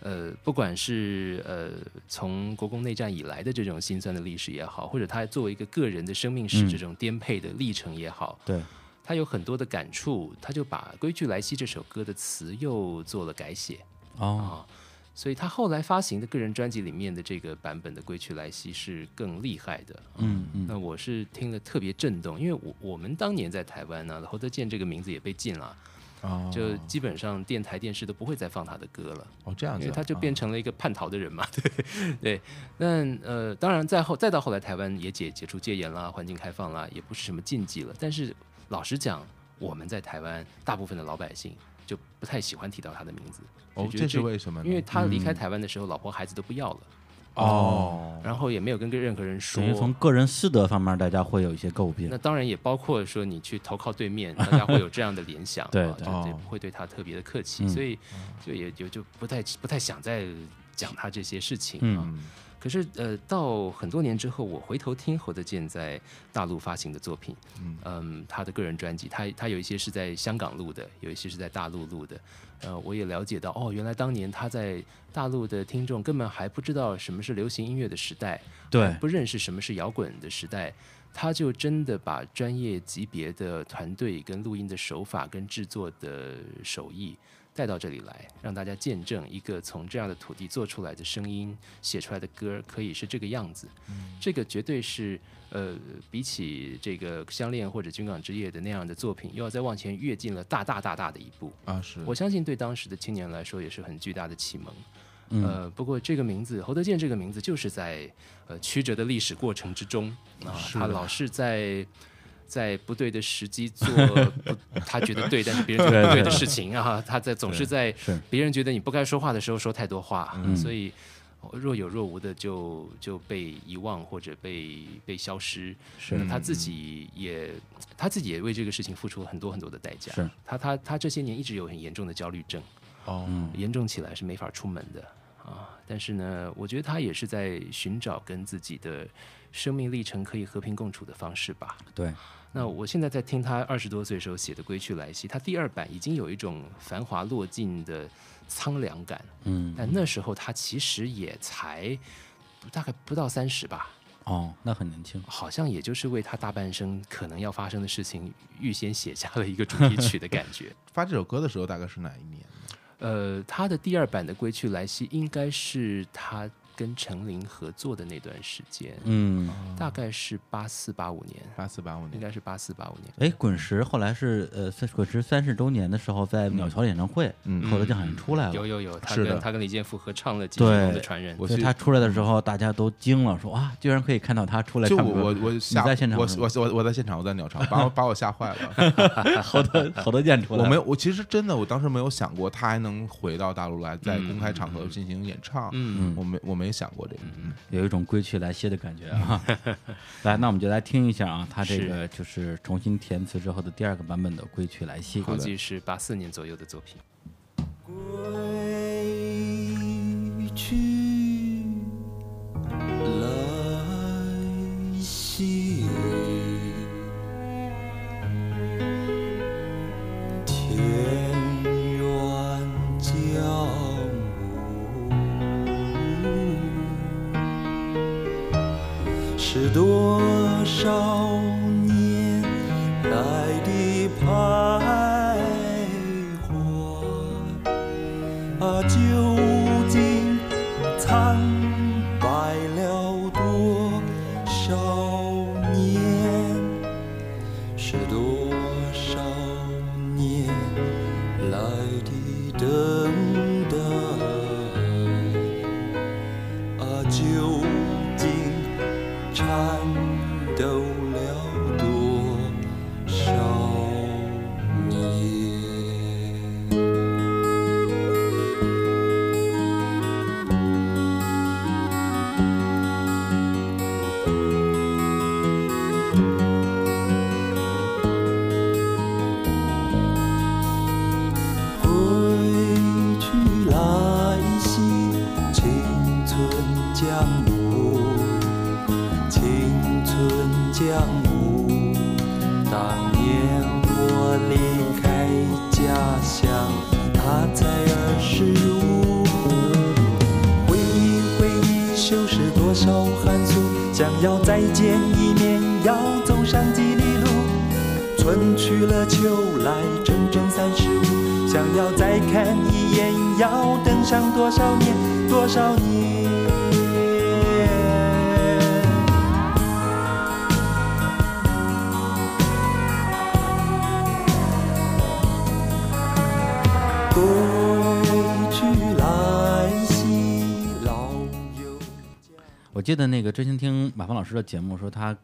呃，不管是呃从国共内战以来的这种辛酸的历史也好，或者他作为一个个人的生命史嗯。这种颠沛的历程也好，对，他有很多的感触，他就把《归去来兮》这首歌的词又做了改写。哦，啊，所以他后来发行的个人专辑里面的这个版本的《归去来兮》是更厉害的。嗯嗯那我是听了特别震动，因为我我们当年在台湾呢，侯德健这个名字也被禁了，哦，就基本上电台电视都不会再放他的歌了，哦这样子啊，因为他就变啊成了一个叛逃的人嘛。(laughs) 对对，那呃，当然再后再到后来，台湾也解解除戒严啦，环境开放啦，也不是什么禁忌了。但是老实讲，我们在台湾大部分的老百姓就不太喜欢提到他的名字。哦，这是为什么呢？因为他离开嗯台湾的时候，老婆孩子都不要了，哦，然后也没有跟任何人说等。于从个人私德方面，大家会有一些诟病那。当然也包括说你去投靠对面，大家会有这样的联想，(laughs) 对啊对哦就不会对他特别的客气，嗯所以就也就就不太不太想再讲他这些事情啊。嗯可是呃，到很多年之后，我回头听侯德健在大陆发行的作品，嗯嗯，他的个人专辑，他他有一些是在香港录的，有一些是在大陆录的。呃，我也了解到，哦，原来当年他在大陆的听众根本还不知道什么是流行音乐的时代，对不认识什么是摇滚的时代，他就真的把专业级别的团队跟录音的手法跟制作的手艺带到这里来，让大家见证一个从这样的土地做出来的声音、写出来的歌可以是这个样子。这个绝对是呃，比起这个《相恋》或者《军港之夜》的那样的作品，又要再往前跃进了大大大大的一步。啊，是我相信对当时的青年来说也是很巨大的启蒙。嗯呃，不过这个名字侯德健这个名字就是在呃曲折的历史过程之中啊，他老是在在不对的时机做不他觉得对，但是别人觉得 (laughs) 不对的事情啊，他在总是在别人觉得你不该说话的时候说太多话，嗯所以若有若无的就就被遗忘或者被被消失。是那他自己也他自己也为这个事情付出了很多很多的代价。是他他他这些年一直有很严重的焦虑症。哦，嗯严重起来是没法出门的啊。但是呢，我觉得他也是在寻找跟自己的生命历程可以和平共处的方式吧。对，那我现在在听他二十多岁时候写的《归去来兮》，他第二版已经有一种繁华落尽的苍凉感，嗯但那时候他其实也才大概不到三十吧。哦，那很年轻，好像也就是为他大半生可能要发生的事情预先写下了一个主题曲的感觉。(laughs) 发这首歌的时候大概是哪一年呢？呃，他的第二版的《归去来兮》应该是他跟陈琳合作的那段时间，嗯，大概是八四八五年，八四八五年，应该是八四八五年。哎，滚石后来是呃，三滚石三十周年的时候，在鸟巢演唱会，嗯侯德健好像出来了，有有有，他是的。跟他跟李健复合唱了《金龙的传人》我记所以他出来的时候，大家都惊了，说哇，居然可以看到他出来就唱歌。我我你在现场我我我我在现场，我在鸟巢，把我把我吓坏了。(laughs) 侯德侯德健出来，我没有，我其实真的，我当时没有想过他还能回到大陆来，在公开场合进行演唱。嗯。我没我没想过这个。嗯有一种归去来兮的感觉啊。(laughs) 来，那我们就来听一下啊，他这个就是重新填词之后的第二个版本的《归去来兮》。估计是八四年左右的作品。归去来兮，是多少上多少年，多少年？归去来兮，老友我记得那个之前听马芳老师的节目说，他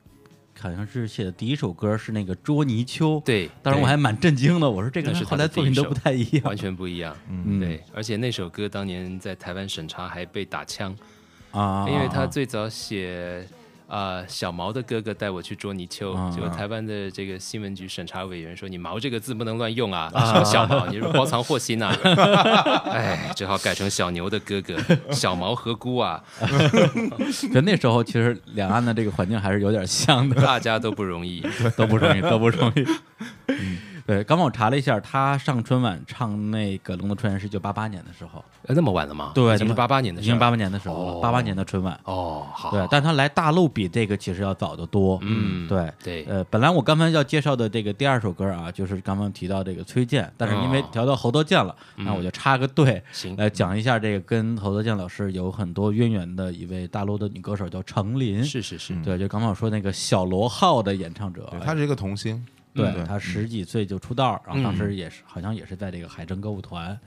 好像是写的第一首歌是那个《捉泥鳅》，对，当时我还蛮震惊的，我说这个是后来作品都不太一样，完全不一样。嗯。对，而且那首歌当年在台湾审查还被打枪，啊，因为他啊最早写啊、小毛的哥哥带我去捉泥鳅，啊结果台湾的这个新闻局审查委员说你毛这个字不能乱用啊，什么小毛，你是包藏祸心呐、(laughs) 哎，只好改成小牛的哥哥，(laughs) 小毛和姑啊，(laughs) 就那时候其实两岸的这个环境还是有点像的，大家都不容易。都不容易，都不容易。嗯，对，刚刚我查了一下，他上春晚唱那个《龙的传人》是一九八八年的时候，呃那么晚了吗？对，已经是八八年的已经八八年的时候八八年的春晚。哦，好，对，但他来大陆比这个其实要早得多。嗯对。对，呃，本来我刚才要介绍的这个第二首歌啊，就是刚刚提到这个崔健，但是因为哦调到侯德健了，那我就插个队，行，来讲一下这个跟侯德健老师有很多渊源的一位大陆的女歌手，叫程琳。是是是，对，就刚刚我说那个小罗号的演唱者对，他是一个童星，对对他十几岁就出道，然后当嗯。时也是好像也是在这个海政歌舞团，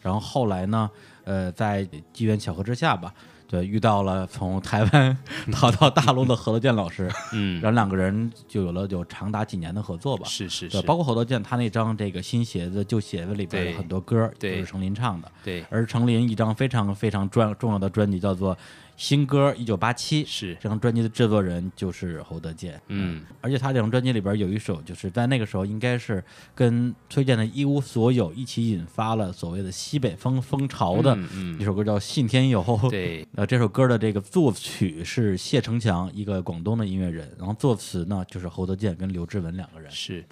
然后后来呢，呃，在机缘巧合之下吧，对，遇到了从台湾逃到大陆的何乐健老师，嗯。然，后两个人就有了有长达几年的合作吧。是是是，包括何乐健他那张这个新鞋子旧鞋子里边有很多歌都对是程琳唱的，对。而程琳一张非常非常专重要的专辑叫做《新歌一九八七》，是，这张专辑的制作人就是侯德健。嗯而且他这张专辑里边有一首，就是在那个时候应该是跟崔健的《一无所有》一起引发了所谓的西北风风潮的嗯一首歌，叫《信天游》。嗯，对，呃，这首歌的这个作曲是谢成强，一个广东的音乐人，然后作词呢就是侯德健跟刘志文两个人。是，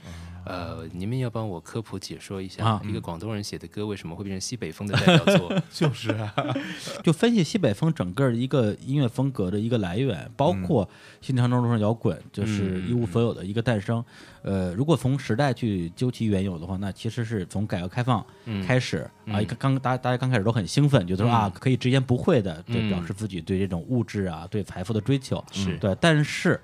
呃，你们要帮我科普解说一下，啊一个广东人写的歌为什么会变成西北风的代表作？(laughs) 就是啊，(laughs) 就分析西北风整个一个音乐风格的一个来源，包括新长征路上摇滚，就是一无所有的一个诞生。呃，如果从时代去究其缘由的话，那其实是从改革开放开始、啊，一个刚大大家刚开始都很兴奋，觉得说啊可以直言不讳的对嗯。表示自己对这种物质啊、对财富的追求，是。对，但是。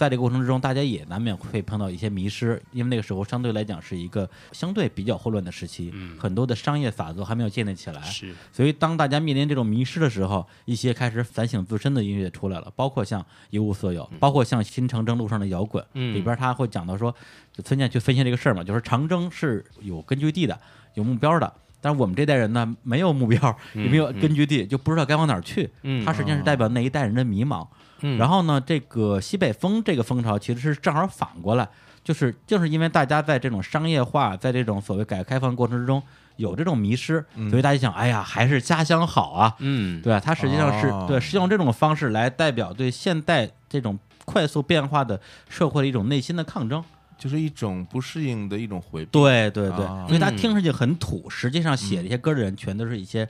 在这个过程之中，大家也难免会碰到一些迷失，因为那个时候相对来讲是一个相对比较混乱的时期，很多的商业法则还没有建立起来，是，所以当大家面临这种迷失的时候，一些开始反省自身的音乐出来了，包括像《一无所有》，包括像《新长征路上的摇滚》嗯里边他会讲到说，就崔健去分析这个事儿嘛，就是长征是有根据地的，有目标的。但是我们这代人呢，没有目标，也没有根据地，就不知道该往哪儿去。嗯它实际上是代表那一代人的迷茫。嗯。然后呢，这个西北风这个风潮其实是正好反过来，就是就是因为大家在这种商业化，在这种所谓改革开放过程之中有这种迷失，所以大家想，哎呀，还是家乡好啊，嗯，对吧？它实际上是、哦。对，是用这种方式来代表对现代这种快速变化的社会的一种内心的抗争。就是一种不适应的一种回避。对对对，啊。因为他嗯。听上去很土，实际上写这些歌的人全都是一些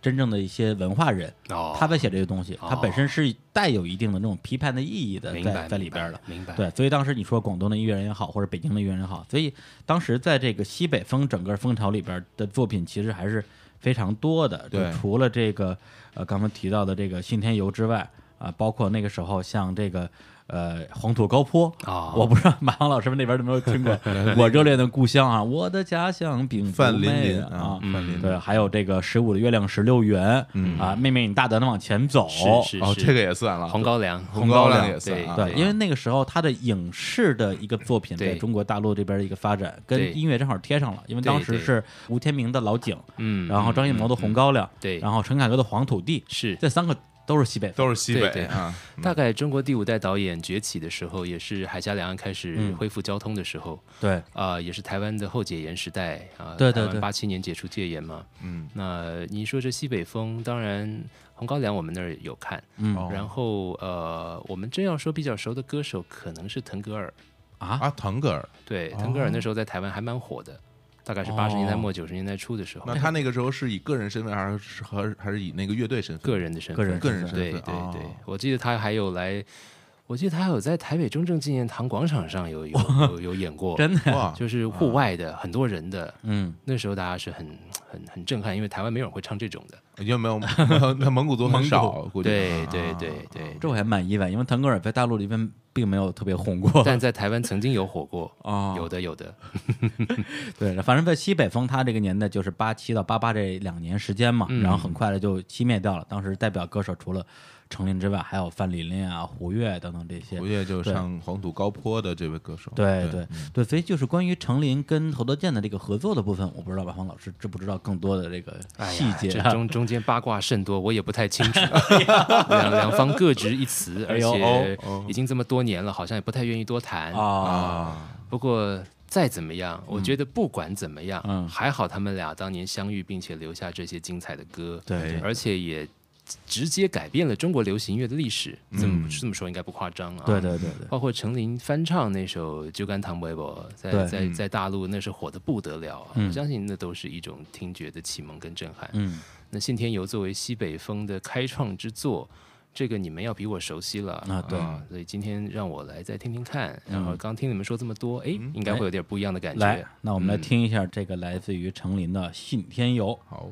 真正的一些文化人，哦，他在写这些东西，哦他本身是带有一定的那种批判的意义的在在里边的。，明白，对，所以当时你说广东的音乐人也好，或者北京的音乐人也好，所以当时在这个西北风整个风潮里边的作品，其实还是非常多的。就对除了这个呃刚刚提到的这个信天游之外，啊、包括那个时候像这个呃黄土高坡啊。我不知道马航老师们那边有没有听过 (laughs) 我热恋的故乡啊，我的家乡并不范琳琳美啊。范琳琳对，还有这个十五的月亮十六圆，嗯。啊，妹妹你大胆的往前走，哦，是是。是这个也算了，红高粱，红高粱也算啊，对，因为那个时候他的影视的一个作品在中国大陆这边的一个发展，跟音乐正好贴上了。因为当时是吴天明的老井，嗯，然后张艺谋的《红高粱》，对。然后陈凯歌的《黄土地》，是。这三个都是西北，都是西对对。北啊，(laughs) 大概中国第五代导演崛起的时候，也是海峡两岸开始嗯。恢复交通的时候，对。啊、也是台湾的后解严时代啊，对对对。八七年解除戒严嘛。嗯，那你说这西北风，当然红高粱我们那儿有看，嗯。哦。然后呃，我们真要说比较熟的歌手，可能是腾格尔。啊，啊，腾格尔，对，哦。腾格尔那时候在台湾还蛮火的，大概是八十年代末九十年代初的时候那，他那个时候是以个人身份，还是和还是以那个乐队身份？个人的身份，个人个人身对对份哦对，我记得他还有来，我记得他还有在台北中正纪念堂广场上有有 (laughs) 有有演过，真的，哇，就是户外的很多人的，嗯，那时候大家是很很很震撼，因为台湾没有人会唱这种的。有没有？那蒙古族很少，估计对啊对对对，这我还蛮意外，因为腾格尔在大陆里边并没有特别红过。但在台湾曾经有火过，(laughs) 哦，有的有的，对，反正在西北风，他这个年代就是八七到八八这两年时间嘛，嗯然后很快的就熄灭掉了。当时代表歌手除了程琳之外，还有范琳琳啊、胡越等等这些胡。越就对上黄土高坡的这位歌手，对对对，所以就是关于程琳跟侯德健的这个合作的部分，我不知道马芳老师知不知道更多的这个细节？这中中间八卦甚多，我也不太清楚。两两方各执一词，而且已经这么多年了，好像也不太愿意多谈。啊，不过再怎么样，我觉得不管怎么样，还好他们俩当年相遇，并且留下这些精彩的歌，对而且也直接改变了中国流行音乐的历史。这么、嗯这么说应该不夸张啊。对对对对，包括陈琳翻唱那首《酒干倘卖无》，在在嗯在大陆那是火的不得了啊！嗯我相信那都是一种听觉的启蒙跟震撼。嗯那信天游作为西北风的开创之作，这个你们要比我熟悉了啊对所以今天让我来再听听看。嗯然后刚听你们说这么多，哎，应该会有点不一样的感觉。来，那我们来嗯听一下这个来自于程琳的《信天游》。好，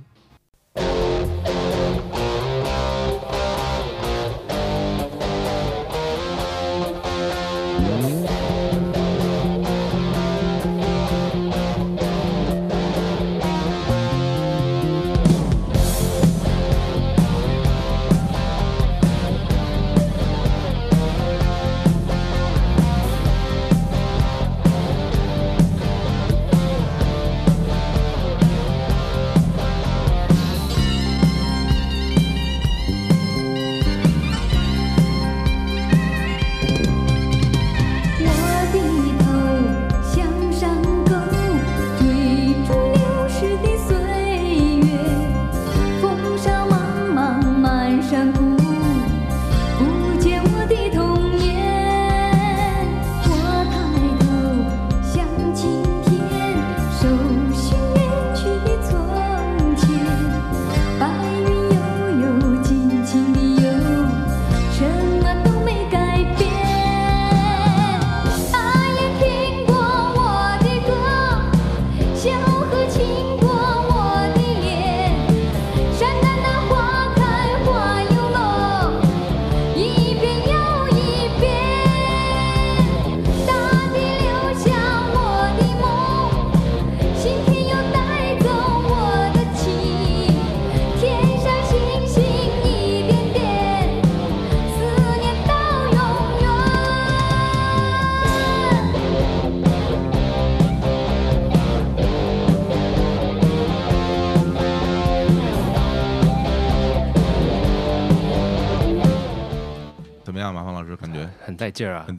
劲儿啊！(laughs)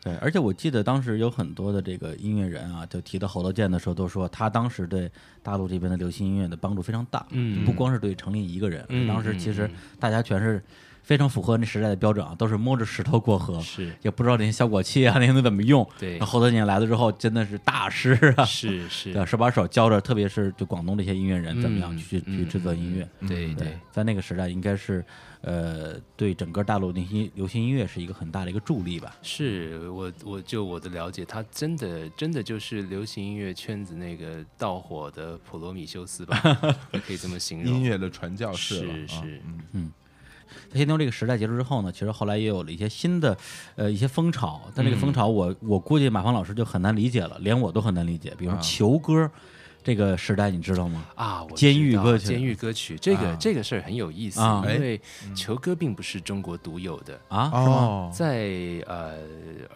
对，而且我记得当时有很多的这个音乐人啊，就提到侯德健的时候，都说他当时对大陆这边的流行音乐的帮助非常大。嗯不光是对程琳一个人，嗯当时其实嗯大家全是非常符合那时代的标准啊，都是摸着石头过河，是也不知道那些效果器啊那些都怎么用。对那侯德健来了之后，真的是大师啊，是是 (laughs) 对，手把手教着，特别是就广东这些音乐人怎么样嗯去、嗯去制作音乐。对对，在那个时代，应该是呃，对整个大陆那些流行音乐是一个很大的一个助力吧。是我我就我的了解，他真的真的就是流行音乐圈子那个盗火的普罗米修斯吧，(laughs) 可以这么形容。音乐的传教士是是嗯在天牛这个时代结束之后呢，其实后来也有了一些新的呃一些风潮，但这个风潮我、我估计马芳老师就很难理解了，连我都很难理解。比如说啊球歌这个时代，你知道吗？啊，我监知道狱歌曲。监狱歌曲这个、啊。这个事儿很有意思，啊。因为球歌并不是中国独有的。啊，是吗？哦，在呃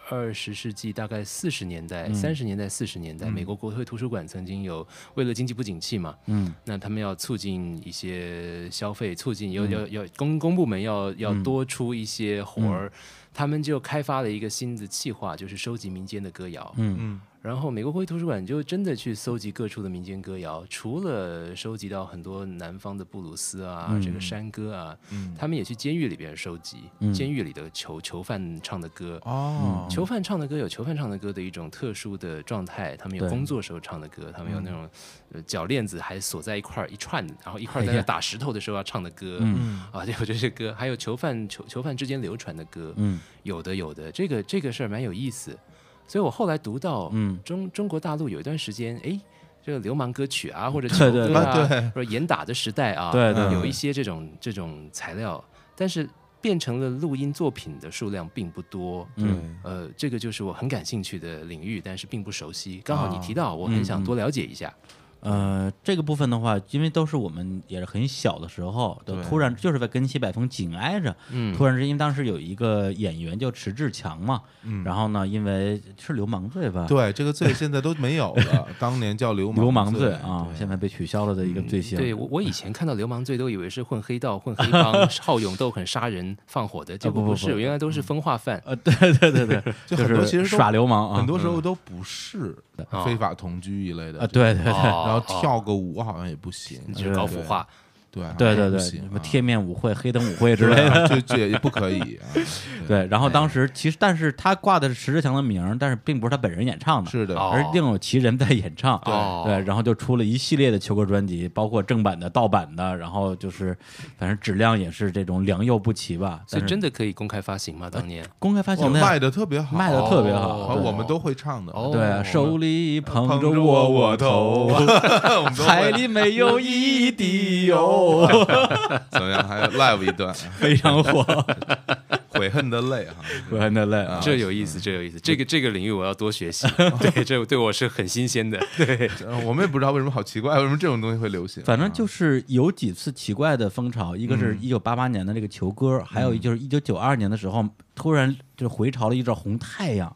二十世纪大概四十年代、嗯。三十年代、四十年代，美国国会图书馆曾经有为了经济不景气嘛，嗯。那他们要促进一些消费，促进要要要公公部门要要嗯。多出一些活儿，他们就开发了一个新的计划，就是收集民间的歌谣。嗯。嗯然后美国国会图书馆就真的去搜集各处的民间歌谣，除了收集到很多南方的布鲁斯啊、嗯。这个山歌啊，嗯。他们也去监狱里边收集、嗯。监狱里的囚囚犯唱的歌。哦，囚犯唱的歌有囚犯唱的歌的一种特殊的状态，他们有工作时候唱的歌，他们有那种呃脚链子还锁在一块儿一串，然后一块儿在那打石头的时候要唱的歌，啊，对，我这些歌，还有囚犯囚囚犯之间流传的歌，嗯。有的有的，这个这个事儿蛮有意思，所以我后来读到嗯中中国大陆有一段时间，哎。这个流氓歌曲啊，或者对球对歌啊，对对或者严打的时代啊，对对对有一些这种这种材料，但是变成了录音作品的数量并不多。嗯呃，这个就是我很感兴趣的领域，但是并不熟悉。刚好你啊提到，我很想嗯多了解一下。呃，这个部分的话，因为都是我们也是很小的时候，就突然就是在跟西北风紧挨着，嗯。突然之间，因为当时有一个演员叫迟志强嘛，嗯。然后呢，因为是流氓罪吧，对这个罪现在都没有了，当年叫流流氓罪罪啊，现在被取消了的一个罪行。对我，我以前看到流氓罪都以为是混黑道、混黑帮、(laughs) 好勇斗狠、杀人放火的，结果不不不。是，不原来都是分化犯。呃，对对对对，(laughs) 就很多是其实耍流氓啊，很多时候都不是哦非法同居一类的啊，对对对，哦然后跳个舞好像也不行，就是搞腐化，对对对对，什么贴面舞会、黑灯舞会之类的。这这也不可以啊。(laughs) 对，然后当时其实，但是他挂的是迟志强的名儿，但是并不是他本人演唱的，是的，哦而是另有其人在演唱。哦对，然后就出了一系列的球歌专辑，包括正版的、盗版的，然后就是反正质量也是这种良莠不齐吧。所以真的可以公开发行吗？当年公开发行卖的特别好，卖的特别啊好，我们都会唱的。哦对，手里捧捧着着窝窝头头，(laughs) 我们都会海里没有一滴油，(laughs) 怎么样？还有 live 一段，(laughs) 非常火，悔恨的泪哈。悔恨的泪啊。这有意思，这有意思，这个这个领域我要多学习。(laughs) 对，这对我是很新鲜的。对，呃我们也不知道为什么好奇怪，为什么这种东西会流行？反正就是有几次奇怪的风潮，一个嗯是一九八八年的那个球歌，还有一就是一九九二年的时候，突然就回潮了一阵红太阳，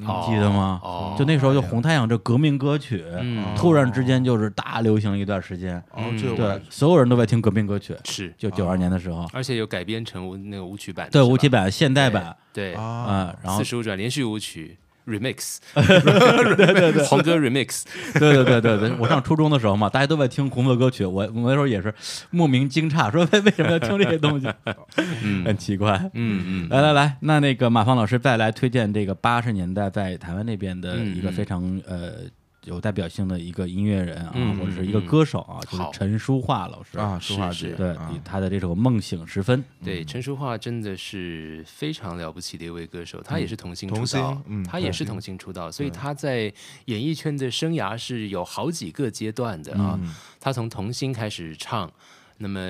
你记得吗？哦就那时候就红太阳这革命歌曲，嗯。突然之间就是大流行了一段时间，哦，这对，所有人都在听革命歌曲，是，就九二年的时候，而且有改编成那个舞曲版，对，舞曲版、现代版，对，啊，嗯，然后四十五转连续舞曲 (laughs) remix，对对对，红歌 remix，(laughs) 对对对对对，我上初中的时候嘛，大家都在听红色歌曲，我我那时候也是莫名惊诧，(laughs) 说为为什么要听这些东西，嗯。很奇怪。嗯嗯，来来来，那那个马芳老师再来推荐这个八十年代在台湾那边的一个非常呃有代表性的一个音乐人啊，嗯或者是一个歌手啊，就是陈淑桦老师啊，说话是是对，他的这首《梦醒时分》，对，陈淑桦真的是非常了不起的一位歌手，他也是童星出道，嗯他也是童星出道，所以他在演艺圈的生涯是有好几个阶段的啊。嗯他从童星开始唱，那么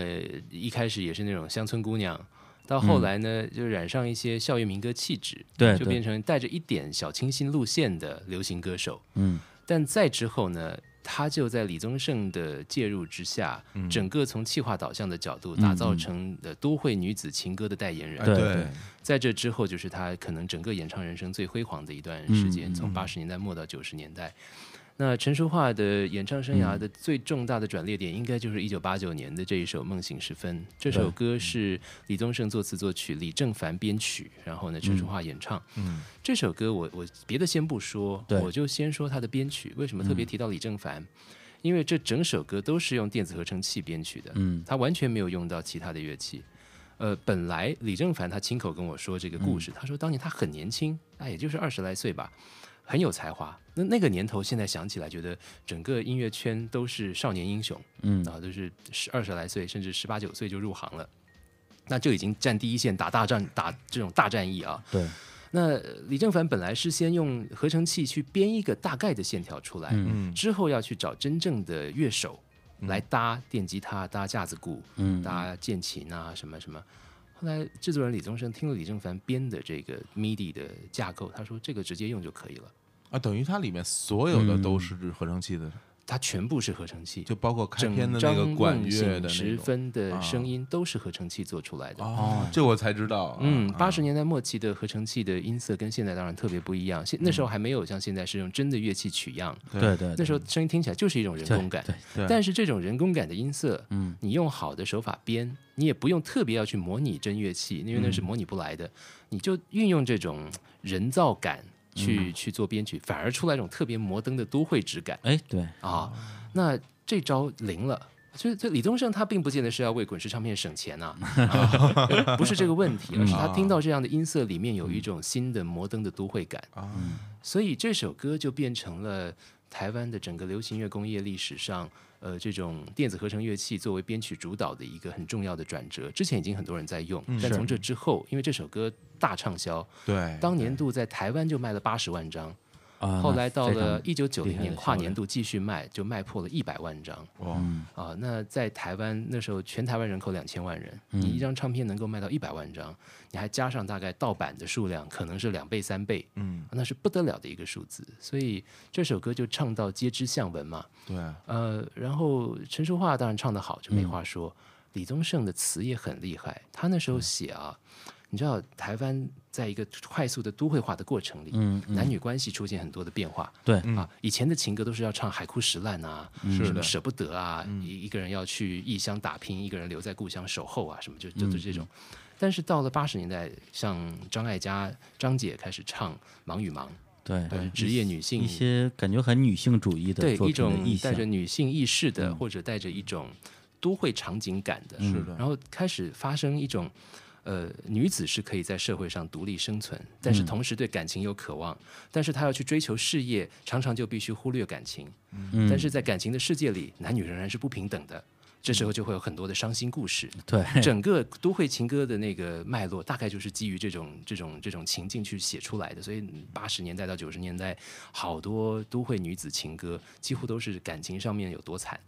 一开始也是那种乡村姑娘。到后来呢，就染上一些校园民歌气质，对就变成带着一点小清新路线的流行歌手。嗯但再之后呢，他就在李宗盛的介入之下，嗯整个从气化导向的角度打造成的都会女子情歌的代言人。哎对对，在这之后，就是他可能整个演唱人生最辉煌的一段时间，从八十年代末到九十年代。那陈淑桦的演唱生涯嗯的最重大的转捩点，应该就是一九八九年的这一首《梦醒时分》。这首歌是李宗盛作词作曲，李正凡编曲，然后呢陈淑桦演唱。嗯这首歌我我别的先不说，我就先说他的编曲。为什么特别提到李正凡？因为这整首歌都是用电子合成器编曲的，嗯他完全没有用到其他的乐器。呃，本来李正凡他亲口跟我说这个故嗯事，他说当年他很年轻，啊，也就是二十来岁吧，很有才华。那那个年头，现在想起来，觉得整个音乐圈都是少年英雄，嗯。啊，都是十二十来岁，甚至十八九岁就入行了，那就已经站第一线打大战，打这种大战役啊。对，那呃李正凡本来是先用合成器去编一个大概的线条出来，嗯。之后要去找真正的乐手来搭电吉他、搭架子鼓、嗯。搭键琴啊什么什么。后来制作人李宗盛听了李正凡编的这个 MIDI 的架构，他说这个直接用就可以了，啊，等于它里面所有的都是合成器的，它全部是合成器，就包括开整篇的那个管乐的醒时那种。分的啊声音都是合成器做出来的。哦，这我才知道。嗯，啊八十年代末期的合成器的音色跟现在当然特别不一样，现那时候还没有像现在是用真的乐器取样，对对，那时候声音听起来就是一种人工感。对对但是这种人工感的音色，嗯你用好的手法编，你也不用特别要去模拟真乐器，因为那是模拟不来的，你就运用这种人造感去、去做编曲，反而出来一种特别摩登的都会质感哎对，啊。那这招灵了。所以，所以李宗盛他并不见得是要为滚石唱片省钱呐、(laughs) 啊，不是这个问题，而是他听到这样的音色里面有一种新的摩登的都会感。啊，所以这首歌就变成了台湾的整个流行乐工业历史上，呃，这种电子合成乐器作为编曲主导的一个很重要的转折。之前已经很多人在用，但从这之后，因为这首歌大畅销，对，当年度在台湾就卖了八十万张，啊，后来到了一九九零年跨年度继续卖，就卖破了一百万张。哇，嗯啊，那在台湾那时候，全台湾人口两千万人，你一张唱片能够卖到一百万张，你还加上大概盗版的数量，可能是两倍三倍，嗯，那是不得了的一个数字。所以这首歌就唱到皆知向闻嘛，对，呃，然后陈淑桦当然唱得好，就没话说。李宗盛的词也很厉害，他那时候写啊，你知道台湾在一个快速的都会化的过程里，嗯嗯。男女关系出现很多的变化。对。啊，以前的情歌都是要唱海枯石烂啊，什么舍不得啊，一一个人要去异乡打拼，一个人留在故乡守候啊，什么就就是这种。但是到了八十年代，像张艾嘉、张姐开始唱《忙与忙》，对职业女性一些感觉很女性主义的对一种，带着女性意识的，嗯。或者带着一种都会场景感的，是的。然后开始发生一种。呃，女子是可以在社会上独立生存，但是同时对感情有渴望，但是她要去追求事业，常常就必须忽略感情。嗯但是在感情的世界里，男女仍然是不平等的，这时候就会有很多的伤心故事。对，整个都会情歌的那个脉络，大概就是基于这种这种这种情境去写出来的。所以八十年代到九十年代，好多都会女子情歌几乎都是感情上面有多惨，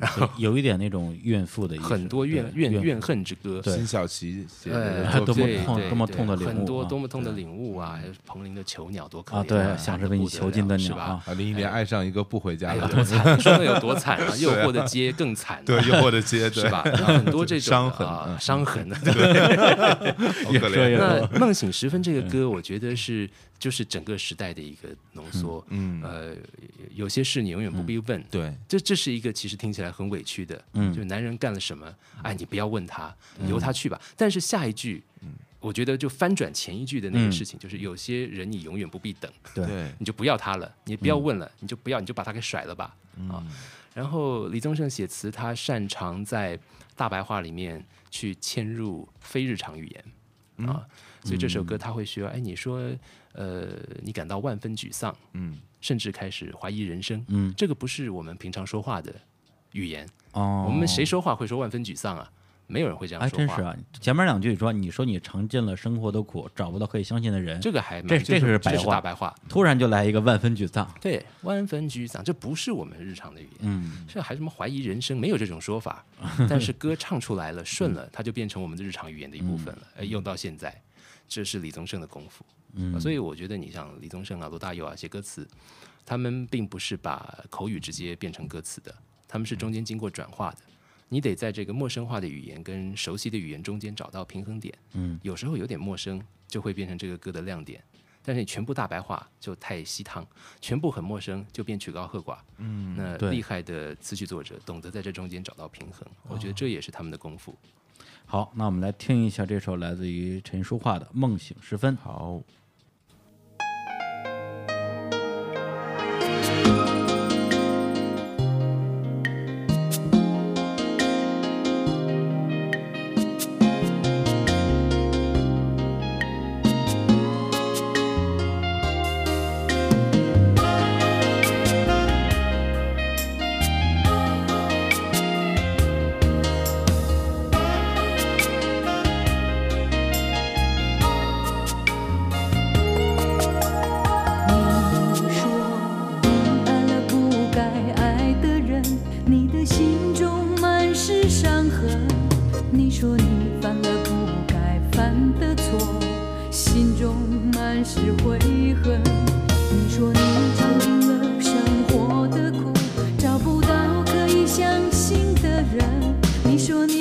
(laughs) 有一点那种怨妇的意思，很多怨怨怨恨之歌。辛晓琪写呃的多么痛多么痛的领悟很多啊多么痛的领悟啊！还有彭羚的囚鸟多可怜啊对惨想着为你囚禁的鸟啊？啊，林忆莲爱上一个不回家的人，多惨？说的有多惨 (laughs) 啊？诱惑的街更惨，对，诱惑的街，对是吧？很多这种伤痕伤痕的。好可怜。越说越那《梦醒时分》这个歌，我觉得是就是整个时代的一个浓缩。嗯，呃，有些事你永远不必问。对，这这是一个其实听起来很委屈的，嗯。就是男人干了什么，哎，你不要问他，由他去吧。但是下一句，我觉得就翻转前一句的那个事情，就是有些人你永远不必等，对。对，你就不要他了，你不要问了，你就不要，你就把他给甩了吧。啊，然后李宗盛写词，他擅长在大白话里面去嵌入非日常语言啊，所以这首歌他会需要，哎，你说，呃，你感到万分沮丧，嗯，甚至开始怀疑人生，嗯。这个不是我们平常说话的语言，哦，我们谁说话会说万分沮丧啊？没有人会这样说话。真是啊！前面两句说，你说你尝尽了生活的苦，找不到可以相信的人，这个还蛮这这是这个是白话是大白话，突然就来一个万分沮丧，对，万分沮丧，这不是我们日常的语言。嗯，这还什么怀疑人生？没有这种说法，(laughs) 但是歌唱出来了，顺了，它就变成我们的日常语言的一部分了。哎，用到现在，这是李宗盛的功夫。嗯所以我觉得你像李宗盛啊、罗大佑啊写歌词，他们并不是把口语直接变成歌词的，他们是中间经过转化的。你得在这个陌生化的语言跟熟悉的语言中间找到平衡点。嗯，有时候有点陌生，就会变成这个歌的亮点。但是你全部大白话就太稀汤，全部很陌生就变曲高和寡。嗯，那厉害的词曲作者懂得在这中间找到平衡，我觉得这也是他们的功夫。好，那我们来听一下这首来自于陈淑桦的《梦醒时分》。好，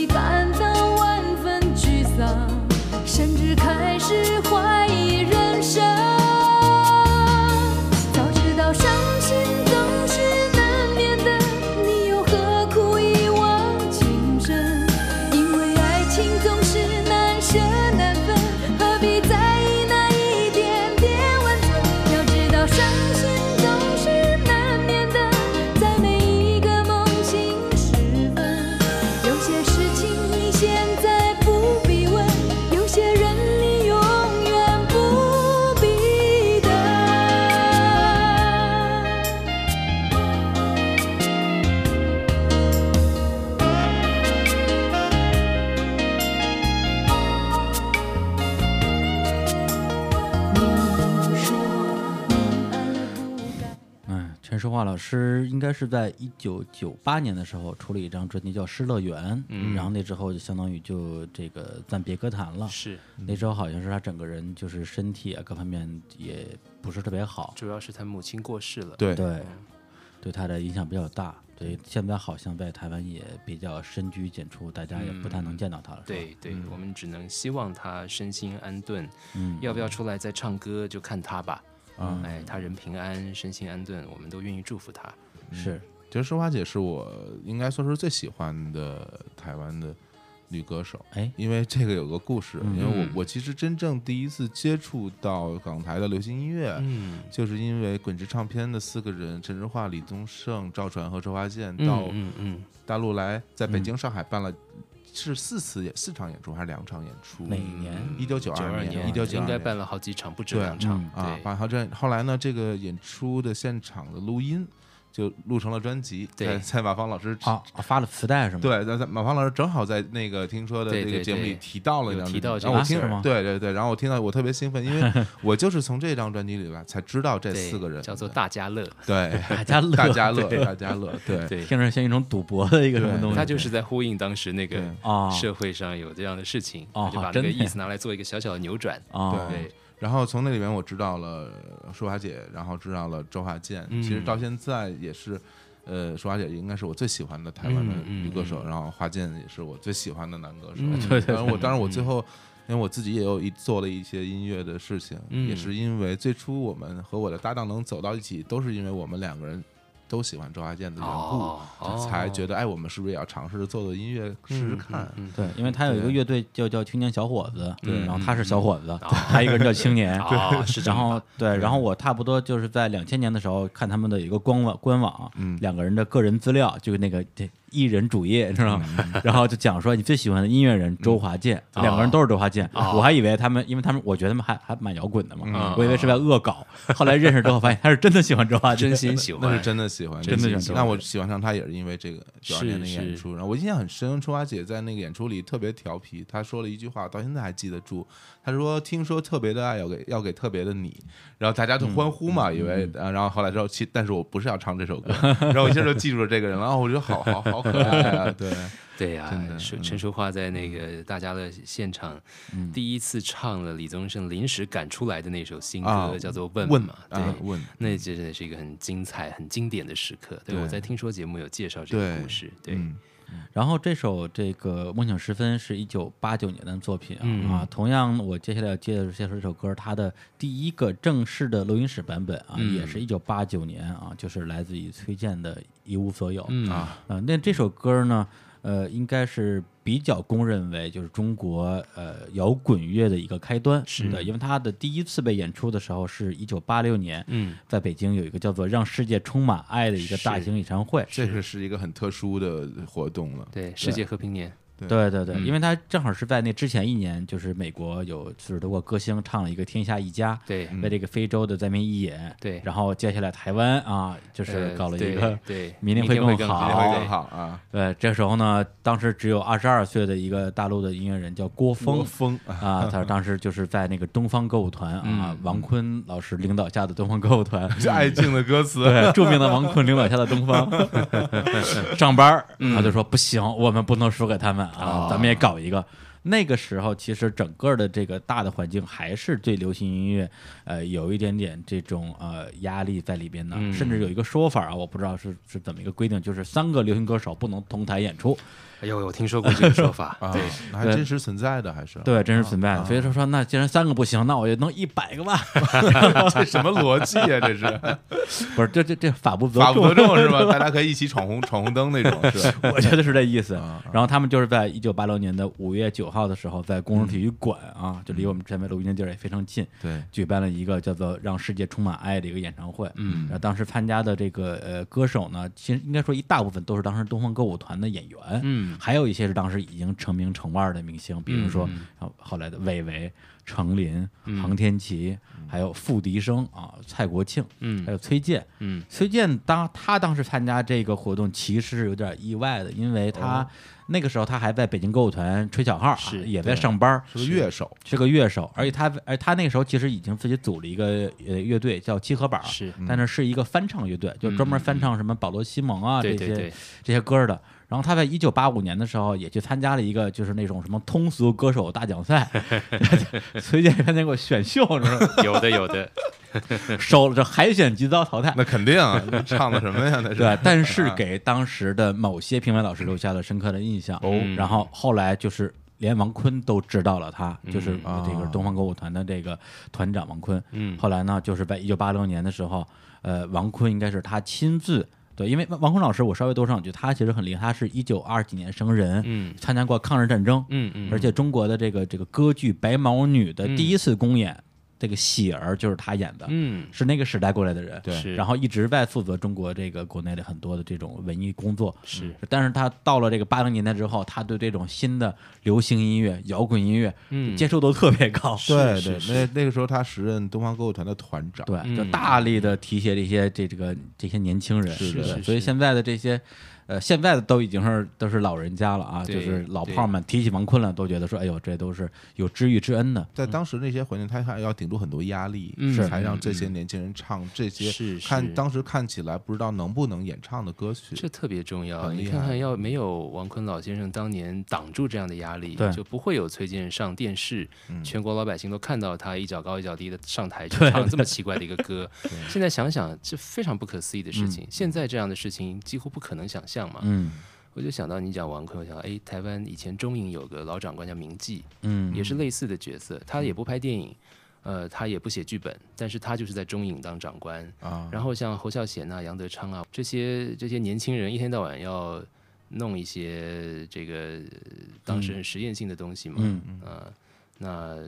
感到万分沮丧，甚至开始老师应该是在一九九八年的时候出了一张专辑叫《失乐园》，嗯然后那之后就相当于就这个暂别歌坛了。是，那时候好像是他整个人就是身体啊各方面也不是特别好，主要是他母亲过世了。对对，对他的影响比较大。对，现在好像在台湾也比较深居简出，大家也不太能见到他了。对对，我们只能希望他身心安顿。嗯要不要出来再唱歌，就看他吧。哎，他人平安，身心安顿，我们都愿意祝福他。是。其实淑华姐是我应该算是最喜欢的台湾的女歌手。哎，因为这个有个故事，因为我嗯。我其实真正第一次接触到港台的流行音乐，嗯，就是因为滚石唱片的四个人陈志化、李宗盛、赵传和周华健嗯到大陆来，在北京、上海办了是四次演四场演出还是两场演出？哪一年？一九九九二年，一九九应二年该办了好几场，不止两场嗯。啊，对办好这后来呢，这个演出的现场的录音就录成了专辑，对。在在马芳老师发了磁带是吗？，对，在在马芳老师正好在那个听说的这个节目里提到了提到然后我听事儿吗？对对对，然后我听到我特别兴奋，因为 (laughs) 我就是从这张专辑里边才知道这四个人。叫做大家乐，对。大家乐，大家乐大家乐对。对，听着像一种赌博的一个什么东西。他就是在呼应当时那个啊。社会上有这样的事情，就把这个意思拿来做一个小小的扭转。啊，对，然后从那里面我知道了舒华姐，然后知道了周华健。嗯其实到现在也是，呃，舒华姐应该是我最喜欢的台湾的女歌手，嗯然后华健也是我最喜欢的男歌手。嗯 (laughs) 对对当然我当然我最后。因为我自己也有一做了一些音乐的事情，嗯也是因为最初我们和我的搭档能走到一起，都是因为我们两个人都喜欢周华健的缘故，才觉得哎，我们是不是也要尝试着做做音乐试试看？嗯，嗯对，因为他有一个乐队叫叫青年小伙子，对。然后他是小伙子，嗯 (laughs) 还有一个人叫青年，对然后对，然后我差不多就是在两千年的时候看他们的一个官网官网，嗯。两个人的个人资料，就是那个这艺人主页，你知道吗？(laughs) (laughs) 然后就讲说你最喜欢的音乐人周华健，两个人都是周华健，哦。我还以为他们，因为他们我觉得他们还还蛮摇滚的嘛，嗯。我以为是在恶搞，(laughs) 后来认识之后发现他是真的喜欢周华健，真心喜欢，那是真的喜欢，真的喜欢。那我喜欢上他也是因为这个九二是年的演出，然后我印象很深，春华姐在那个演出里特别调皮，她说了一句话，到现在还记得住。她说：“听说特别的爱要给要给特别的你。”然后大家都欢呼嘛，以为啊，然后后来之后，其但是我不是要唱这首歌，然后我一下就记住了这个人了，然后我觉得好好好可爱啊，对，(laughs) 对呀、陈淑桦在那个大家的现场第一次唱了李宗盛临时赶出来的那首新歌，啊叫做《问》问嘛，对。啊问，那真的是一个很精彩、很经典的时刻。对对我在听说节目有介绍这个故事。对，嗯然后这首这个《梦醒时分》是一九八九年的作品啊，嗯。啊，同样我接下来要介绍这首歌，它的第一个正式的录音室版本啊，嗯。也是一九八九年啊，就是来自于崔健的《一无所有》嗯。啊，啊，那这首歌呢，呃，应该是比较公认为就是中国呃摇滚乐的一个开端，是。的，因为他的第一次被演出的时候是一九八六年，嗯，在北京有一个叫做“让世界充满爱”的一个大型演唱会，这个是一个很特殊的活动了，对，世界和平年，对。对对，嗯。因为他正好是在那之前一年，就是美国有四十多个歌星唱了一个《天下一家》，对，为这个非洲的灾民义演，对。然后接下来台湾啊，就是搞了一个。对，(laughs) 明天会会更好对好啊，对，这时候呢，当时只有二十二岁的一个大陆的音乐人叫郭峰峰。啊，啊，他当时就是在那个东方歌舞团啊嗯，王坤老师领导下的东方歌舞团，(laughs) 是爱静的歌词，对，著名的王坤领导下的东方 (laughs) 上班他就说不行，我们不能输给他们啊，咱们也搞一个。那个时候，其实整个的这个大的环境还是对流行音乐，呃，有一点点这种呃压力在里边的，嗯甚至有一个说法啊，我不知道是是怎么一个规定，就是三个流行歌手不能同台演出，哎呦，我听说过这个说法，(laughs) 啊对，，那还真实存在的，还是对，真实存在的。所以说说，那既然三个不行，那我就弄一百个吧，(laughs) 这什么逻辑啊？这是 (laughs) 不是，这这这法不责法不众责众是吧？大家可以一起闯红闯红灯那种，是吧？我觉得是这意思啊。然后他们就是在一九八六年的五月九号的时候，在工人体育馆啊，就离我们这边录音的地儿也非常近，对，举办了一个叫做“让世界充满爱”的一个演唱会。嗯。然后当时参加的这个呃歌手呢，其实应该说一大部分都是当时东方歌舞团的演员，嗯。还有一些是当时已经成名成腕的明星，比如说后后来的韦唯、程琳、嗯。杭天琪，还有付笛声啊、蔡国庆，嗯。还有崔健。嗯。崔健当他当时参加这个活动，其实是有点意外的，因为他那个时候他还在北京歌舞团吹小号啊，是也在上班，是个乐手，是个乐手，而且他而他那个时候其实已经自己组了一个呃乐队叫七合板，是但是是一个翻唱乐队，就专门翻唱什么保罗·西蒙啊这些这些歌的。然后他在一九八五年的时候也去参加了一个就是那种什么通俗歌手大奖赛，(laughs) 崔健参加过选秀，你知道吗？有的有的，(laughs) 收了这海选即遭淘汰。那肯定啊，唱的什么呀？那是对，但是给当时的某些评委老师留下了深刻的印象。哦然后后来就是连王坤都知道了他，就是嗯这个啊东方歌舞团的这个团长王坤。嗯后来呢，就是在一九八六年的时候，呃，王坤应该是他亲自对，因为王王坤老师，我稍微多说两句，他其实很厉害，他是一九二几年生人，嗯参加过抗日战争，嗯嗯，而且中国的这个这个歌剧《白毛女》的第一次公演，这个喜儿就是他演的，嗯。是那个时代过来的人，对。然后一直在负责中国这个国内的很多的这种文艺工作，是，但是他到了这个八零年代之后，他对这种新的流行音乐、摇滚音乐，嗯。接受度特别高，对对，那那个时候他时任东方歌舞团的团长，对，就嗯。大力的提携这些这这个这些年轻人，是的所以现在的这些。呃，现在的都已经是都是老人家了啊，就是老炮儿们提起王坤了，都觉得说，哎呦，这都是有知遇之恩的。在当时那些环境，他还要顶住很多压力，才让这些年轻人唱这些是是看当时看起来不知道能不能演唱的歌曲。这特别重要。你看看，要没有王坤老先生当年挡住这样的压力对，就不会有崔健上电视，嗯全国老百姓都看到他一脚高一脚低的上台去对唱这么奇怪的一个歌。(laughs) 现在想想，这非常不可思议的事情。现在这样的事情几乎不可能想象嘛。嗯。我就想到你讲王坤，我想哎，台湾以前中影有个老长官叫明记，嗯，也是类似的角色，他也不拍电影。呃，他也不写剧本，但是他就是在中影当长官，啊，然后像侯孝贤啊、杨德昌啊这些这些年轻人，一天到晚要弄一些这个呃当时很实验性的东西嘛，嗯。呃，那、呃、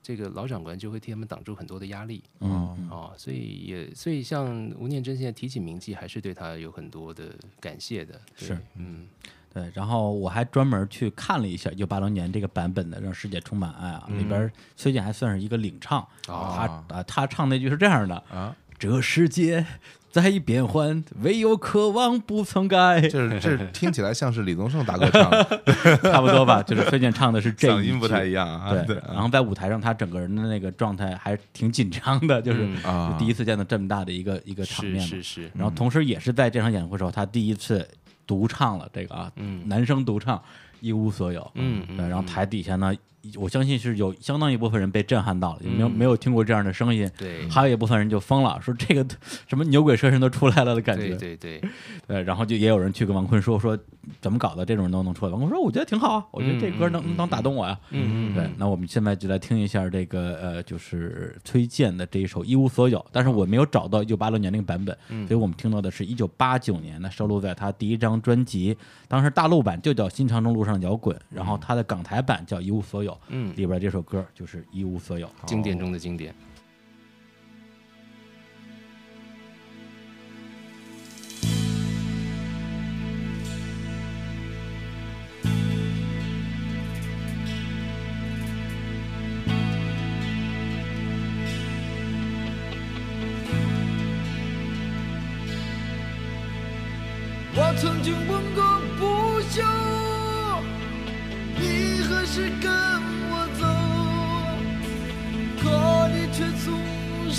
这个老长官就会替他们挡住很多的压力嗯。哦，所以也所以像吴念真现在提起铭记，还是对他有很多的感谢的，是，嗯对，然后我还专门去看了一下一九八零年这个版本的《让世界充满爱》啊，里边崔健还算是一个领唱，哦他啊他唱那句是这样的啊，这世界在变幻，唯有渴望不曾改，这是这是听起来像是李宗盛大哥唱。的，(laughs) 差不多吧，就是崔健唱的是这一嗓音不太一样啊。对，对然后在舞台上，他整个人的那个状态还挺紧张的，就是第一次见到这么大的一个一个场面嘛。是是是，然后同时也是在这场演会时候，他第一次独唱了这个啊，嗯。男生独唱《一无所有》。嗯嗯，然后嗯。台底下呢，我相信是有相当一部分人被震撼到了，没有嗯没有听过这样的声音。对还有一部分人就疯了，说这个什么牛鬼蛇神都出来了的感觉。(laughs) 对对对，对，然后就也有人去跟王坤说说怎么搞的，这种人都能出来。王坤说我觉得挺好啊，我觉得这歌能能打动我呀。嗯嗯对，那我们现在就来听一下这个呃，就是崔健的这一首《一无所有》，但是我没有找到一九八六年那个版本，嗯所以我们听到的是一九八九年的，收录在他第一张专辑，当时大陆版就叫《新长征路上摇滚》，然后他的港台版叫《一无所有》，嗯，里边这首歌就是《一无所有》。经典中的经典。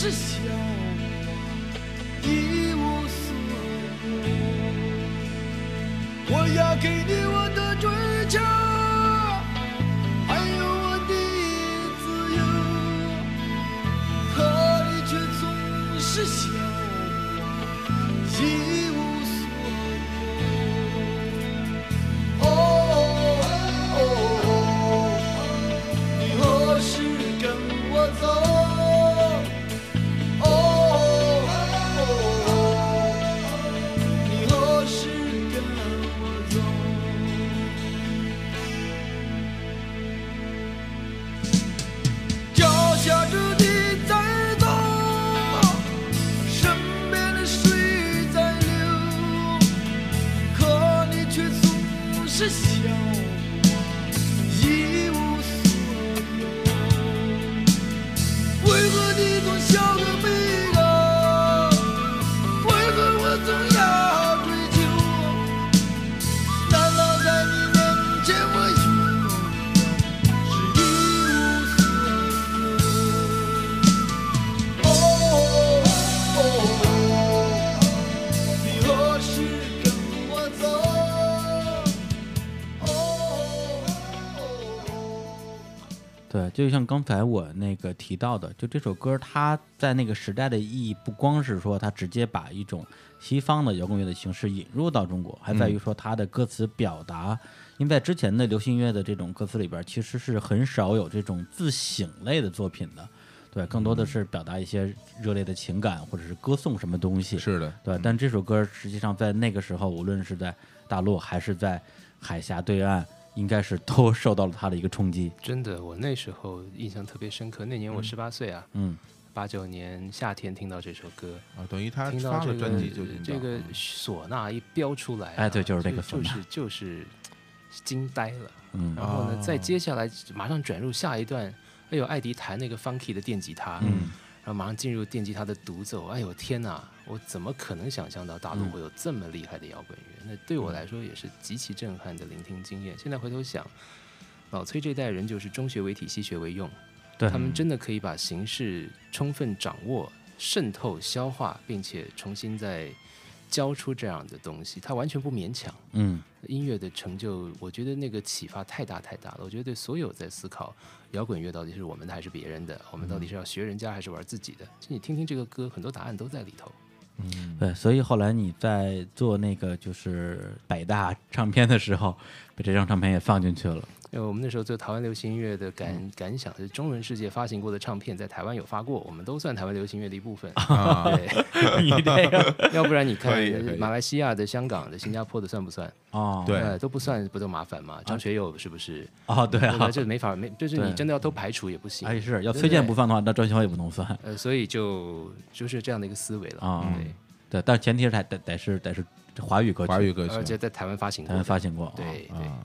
是笑我一无所有。我要给你我的追求，就像刚才我那个提到的，就这首歌，它在那个时代的意义，不光是说它直接把一种西方的摇滚乐的形式引入到中国，还在于说它的歌词表达。因为在之前的流行音乐的这种歌词里边，其实是很少有这种自省类的作品的。对，更多的是表达一些热烈的情感，或者是歌颂什么东西。是的，对，但这首歌实际上在那个时候，无论是在大陆还是在海峡对岸，应该是都受到了他的一个冲击。真的，我那时候印象特别深刻。那年我十八岁啊，嗯，八九年夏天听到这首歌，啊，等于他听到这个发了专辑就这个嗯唢呐一飙出来啊、哎对就是这个唢呐。就是就是惊呆了。嗯。然后呢，哦再接下来马上转入下一段，哎呦，艾迪弹那个 funky 的电吉他，嗯然后马上进入电吉他的独奏，哎呦天哪，我怎么可能想象到大陆嗯会有这么厉害的摇滚乐？那对我来说也是极其震撼的聆听经验。现在回头想，老崔这代人就是中学为体，西学为用，对，他们真的可以把形式充分掌握、渗透、消化，并且重新再教出这样的东西，他完全不勉强。嗯音乐的成就，我觉得那个启发太大太大了。我觉得对所有在思考摇滚乐到底是我们的还是别人的，我们到底是要学人家还是玩自己的，其实你听听这个歌，很多答案都在里头。嗯对，所以后来你在做那个就是百大唱片的时候，把这张唱片也放进去了。因为我们那时候做台湾流行音乐的感、感想是，中文世界发行过的唱片在台湾有发过，我们都算台湾流行乐的一部分。啊，对，(laughs) 你这个要不然你看马来西亚的、香港的、新加坡的算不算？哦，对呃，都不算，不都麻烦吗？张学友是不是？哦，对啊对吧，这没法没，就是你真的要都排除也不行。哎是要对崔健不放的话，那张学友也不能算呃，所以就就是这样的一个思维了。啊对，对，但前提是得得得是得是华语歌曲，华语歌曲而且在台湾发行台过发行过。对对，啊，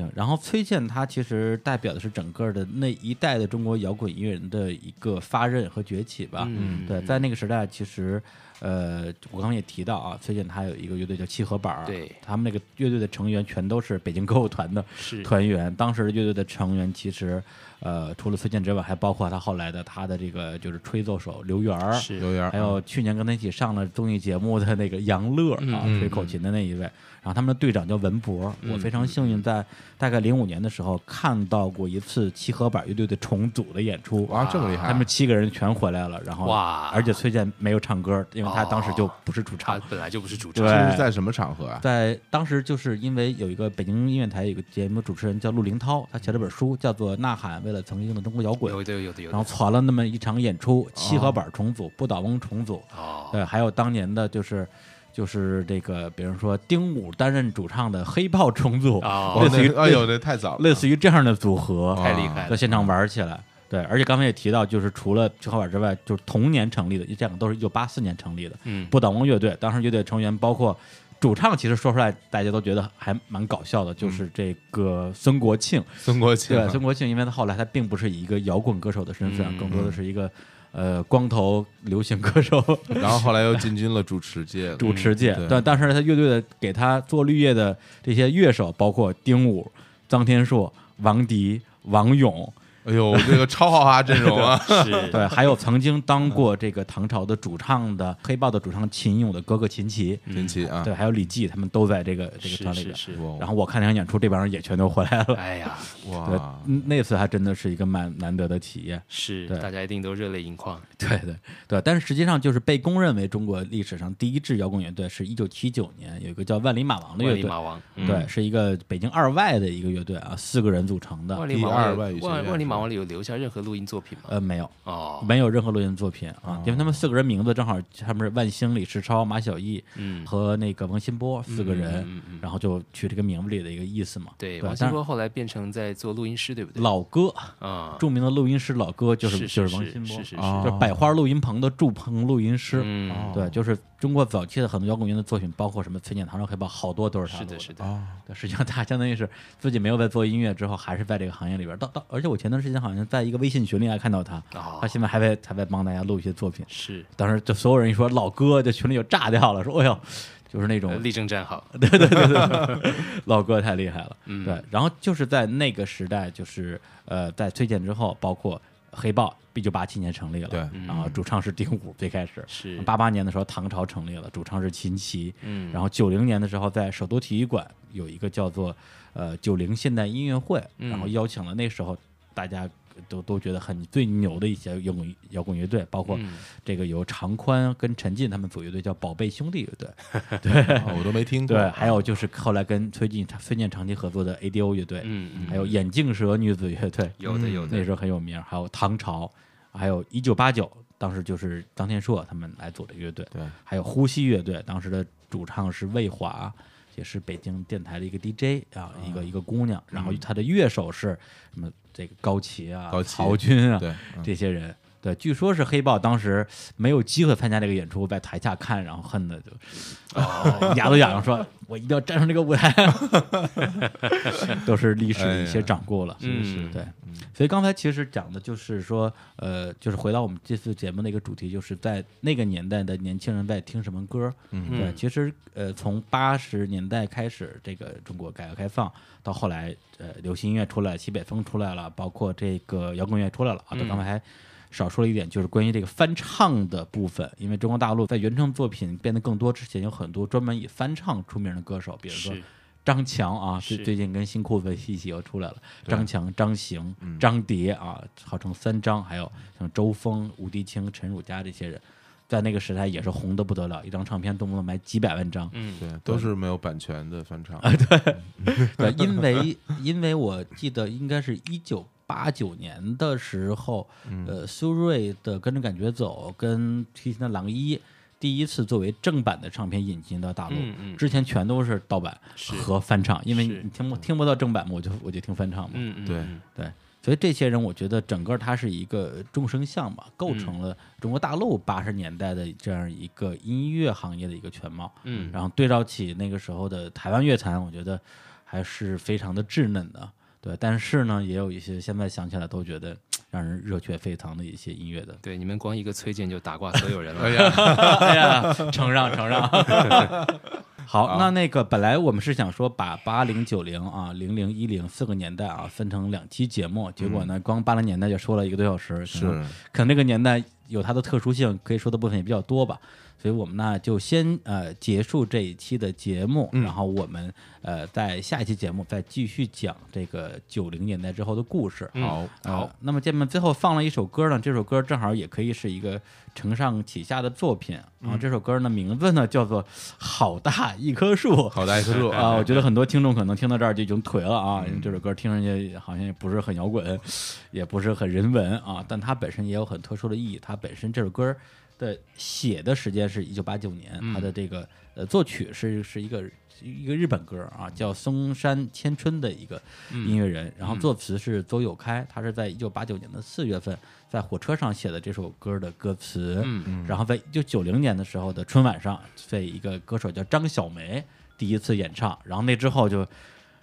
行，然后崔健他其实代表的是整个的那一代的中国摇滚音乐人的一个发轫和崛起吧。嗯对，在那个时代，其实呃，我刚刚也提到啊，崔健他有一个乐队叫七合板儿，对他们那个乐队的成员全都是北京歌舞团的 (laughs) 团员。当时的乐队的成员其实呃，除了崔健之外，还包括他后来的他的这个就是吹奏手刘源儿，是刘源儿，还有去年跟他一起上了综艺节目的那个杨乐啊，嗯吹口琴的那一位。然后他们的队长叫文博，我非常幸运在大概零五年的时候看到过一次七合板乐队的重组的演出。哇，这么厉害，他们七个人全回来了，然后哇而且崔健没有唱歌，因为他当时就不是主唱。他本来就不是主唱。对这是在什么场合啊？在当时就是因为有一个北京音乐台有一个节目主持人叫陆林涛，他写了本书叫做《呐喊为了曾经的中国摇滚》，有的有的有然后的。传了那么一场演出，七合板重组、不倒翁重组，哦，对，还有当年的就是就是这个，比如说丁武担任主唱的黑豹重组，哦 (laughs) 类似于哎呦，这太早了，类似于这样的组合，太厉害了。在现场玩起来。对，而且刚才也提到，就是除了七合板之外，就是同年成立的，这两个都是一九八四年成立的。嗯不倒翁乐队，当时乐队成员包括主唱，其实说出来大家都觉得还蛮搞笑的，就是这个孙国庆。孙国庆对，孙国庆，因为他后来他并不是以一个摇滚歌手的身份，嗯更多的是一个呃光头流行歌手。(laughs) 然后后来又进军了主持界，(laughs) 主持界，对但当时他乐队的给他做绿叶的这些乐手，包括丁武、臧天朔、王迪、王勇，哎呦，这个超豪华阵容啊！(laughs) 是，(laughs) 对，还有曾经当过这个唐朝的主唱的黑豹的主唱秦勇的哥哥秦琪，秦琪啊！对，还有李记，他们都在这个这个是团里边。是是。然后我看那场演出，这帮人也全都回来了。哎呀，(laughs) 哇，，嗯那次还真的是一个蛮难得的体验。是对大家一定都热泪盈眶。对对对，但是实际上就是被公认为中国历史上第一支摇滚乐队是一九七九年有一个叫万里马王的乐队，万里马王，嗯对，是一个北京二外的一个乐队啊，四个人组成的。第万里马二外语学万万里马王里有留下任何录音作品吗？呃，没有，哦，没有任何录音作品啊，因为他们四个人名字正好他们是万兴、李世超、马小艺嗯，和那个王新波四个人，然后就取这个名字里的一个意思嘛。对，王新波后来变成在做录音师，对不对？老哥，啊，著名的录音师老哥就是是就是王新波，是是是啊就是百花录音棚的驻棚录音师。嗯，对，就是中国早期的很多摇滚乐的作品，包括什么崔健、唐朝黑豹，好多都是他录是的，是的，哦，对，实际上他相当于是自己没有在做音乐之后，还是在这个行业里边。到到，而且我前段时间好像在一个微信群里还看到他，哦。他现在还在还在帮大家录一些作品。是。当时就所有人一说老哥，这群里就炸掉了，说哎呦，就是那种。呃力争站好，对对对对。(laughs) 老哥太厉害了。嗯。对，然后就是在那个时代，就是呃，在崔健之后，包括黑豹，一九八七年成立了，对。然后主唱是丁武，最开始。是。八八年的时候，唐朝成立了，主唱是秦琪，嗯。然后九零年的时候，在首都体育馆有一个叫做呃九零现代音乐会，嗯。然后邀请了那时候大家都都觉得很最牛的一些摇滚摇滚乐队，包括嗯这个由常宽跟陈进他们组乐队叫宝贝兄弟乐队，(laughs) 对我都没听过。对，还有就是后来跟崔健崔健长期合作的 ADO 乐队，嗯嗯，还有眼镜蛇女子乐队，有的有的那时候很有名，还有唐朝。还有一九八九，当时就是张天硕他们来组的乐队，对，还有呼吸乐队，当时的主唱是魏华，也是北京电台的一个 DJ 啊，一个一个姑娘，然后她的乐手是什么这个高旗啊、高旗曹军啊，对，嗯。这些人。对，据说是黑豹当时没有机会参加这个演出，在台下看，然后恨的就、哦、(laughs) 牙都痒痒，说 (laughs) 我一定要站上这个舞台。(laughs) 都是历史的一些掌故了，嗯是对。所以刚才其实讲的就是说，呃，就是回到我们这次节目的一个主题，就是在那个年代的年轻人在听什么歌。嗯对，其实呃，从八十年代开始，这个中国改革开放到后来，呃，流行音乐出来，西北风出来了，包括这个摇滚乐出来了啊。嗯他刚才还少说了一点，就是关于这个翻唱的部分，因为中国大陆在原创作品变得更多之前，有很多专门以翻唱出名的歌手，比如说张强啊，最最近跟新裤子一起又出来了，张强、张行、张蝶啊，号称三张，还有像周峰、吴迪清、陈汝佳这些人，在那个时代也是红的不得了，一张唱片动不动卖几百万张。嗯，对，都是没有版权的翻唱。啊 (laughs) 对，因为因为我记得应该是一九八九年的时候，呃，苏芮的《跟着感觉走》跟提琴的《狼一》第一次作为正版的唱片引进到大陆，嗯嗯。之前全都是盗版和翻唱，因为你听不听不到正版嘛，我就我就听翻唱嘛，嗯嗯，对嗯。对。所以这些人，我觉得整个它是一个众生相嘛，构成了中国大陆八十年代的这样一个音乐行业的一个全貌。嗯。然后对照起那个时候的台湾乐坛，我觉得还是非常的稚嫩的。对，但是呢，也有一些现在想起来都觉得让人热血沸腾的一些音乐的。对，你们光一个崔健就打挂所有人了。(laughs) 哎呀，(laughs) 哎呀，承让承让。(laughs) 好，那那个本来我们是想说把八零九零啊零零一零四个年代啊分成两期节目，结果呢光八零年代就说了一个多小时，是可能这个年代有它的特殊性，可以说的部分也比较多吧。所以我们呢就先呃结束这一期的节目，嗯然后我们呃在下一期节目再继续讲这个九零年代之后的故事。好，好，那么见面最后放了一首歌呢，这首歌正好也可以是一个承上启下的作品。然后这首歌呢名字呢叫做《好大一棵树》。好大一棵树啊，(laughs) 我觉得很多听众可能听到这儿就已经颓了啊，因为这首歌听上去好像也不是很摇滚，也不是很人文啊，但它本身也有很特殊的意义。它本身这首歌的写的时间是一九八九年，它的这个呃作曲是是一个一个日本歌啊，叫松山千春的一个音乐人，然后作词是周友开，他是在一九八九年的四月份在火车上写的这首歌的歌词，嗯。然后在一九九零年的时候的春晚上，被一个歌手叫张小梅第一次演唱，然后那之后就。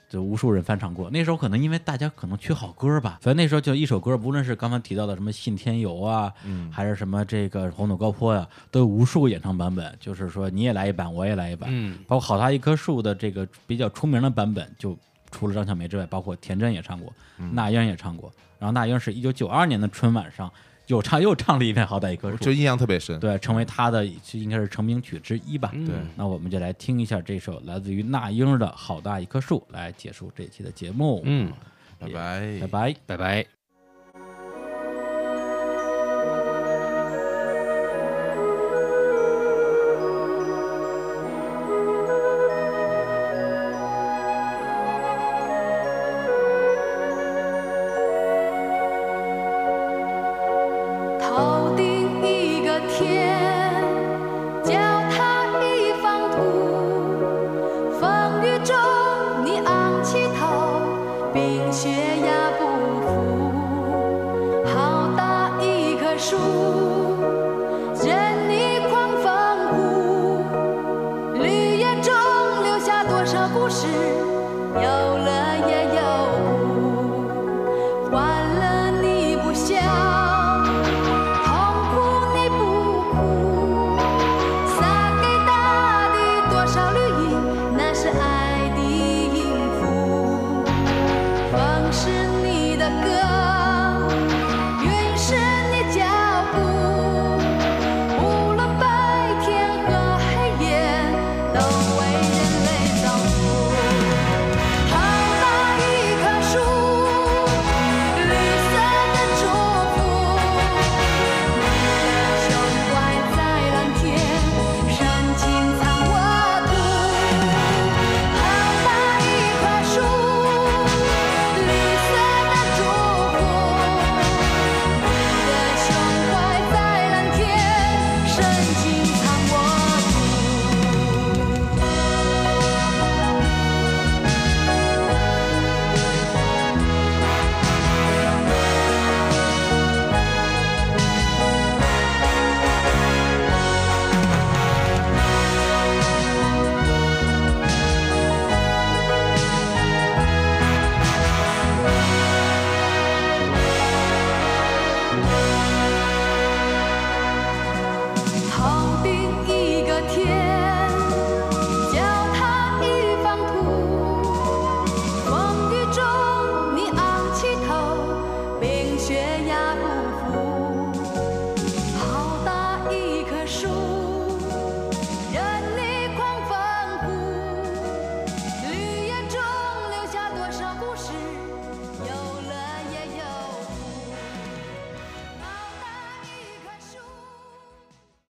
就无数人翻唱过，那时候可能因为大家可能缺好歌吧，所以那时候就一首歌，无论是刚刚提到的什么信天游啊，嗯还是什么这个红土高坡呀、都有无数个演唱版本。就是说你也来一版，我也来一版，嗯包括好大一棵树的这个比较出名的版本，就除了张小梅之外，包括田震也唱过，嗯那英也唱过。然后那英是一九九二年的春晚上又唱又唱了一遍《好歹一棵树》，(laughs) 就印象特别深。对，成为他的应该是成名曲之一吧。嗯对那我们就来听一下这首来自于那英的《好大一棵树》，来结束这一期的节目。嗯，拜拜拜拜。拜拜。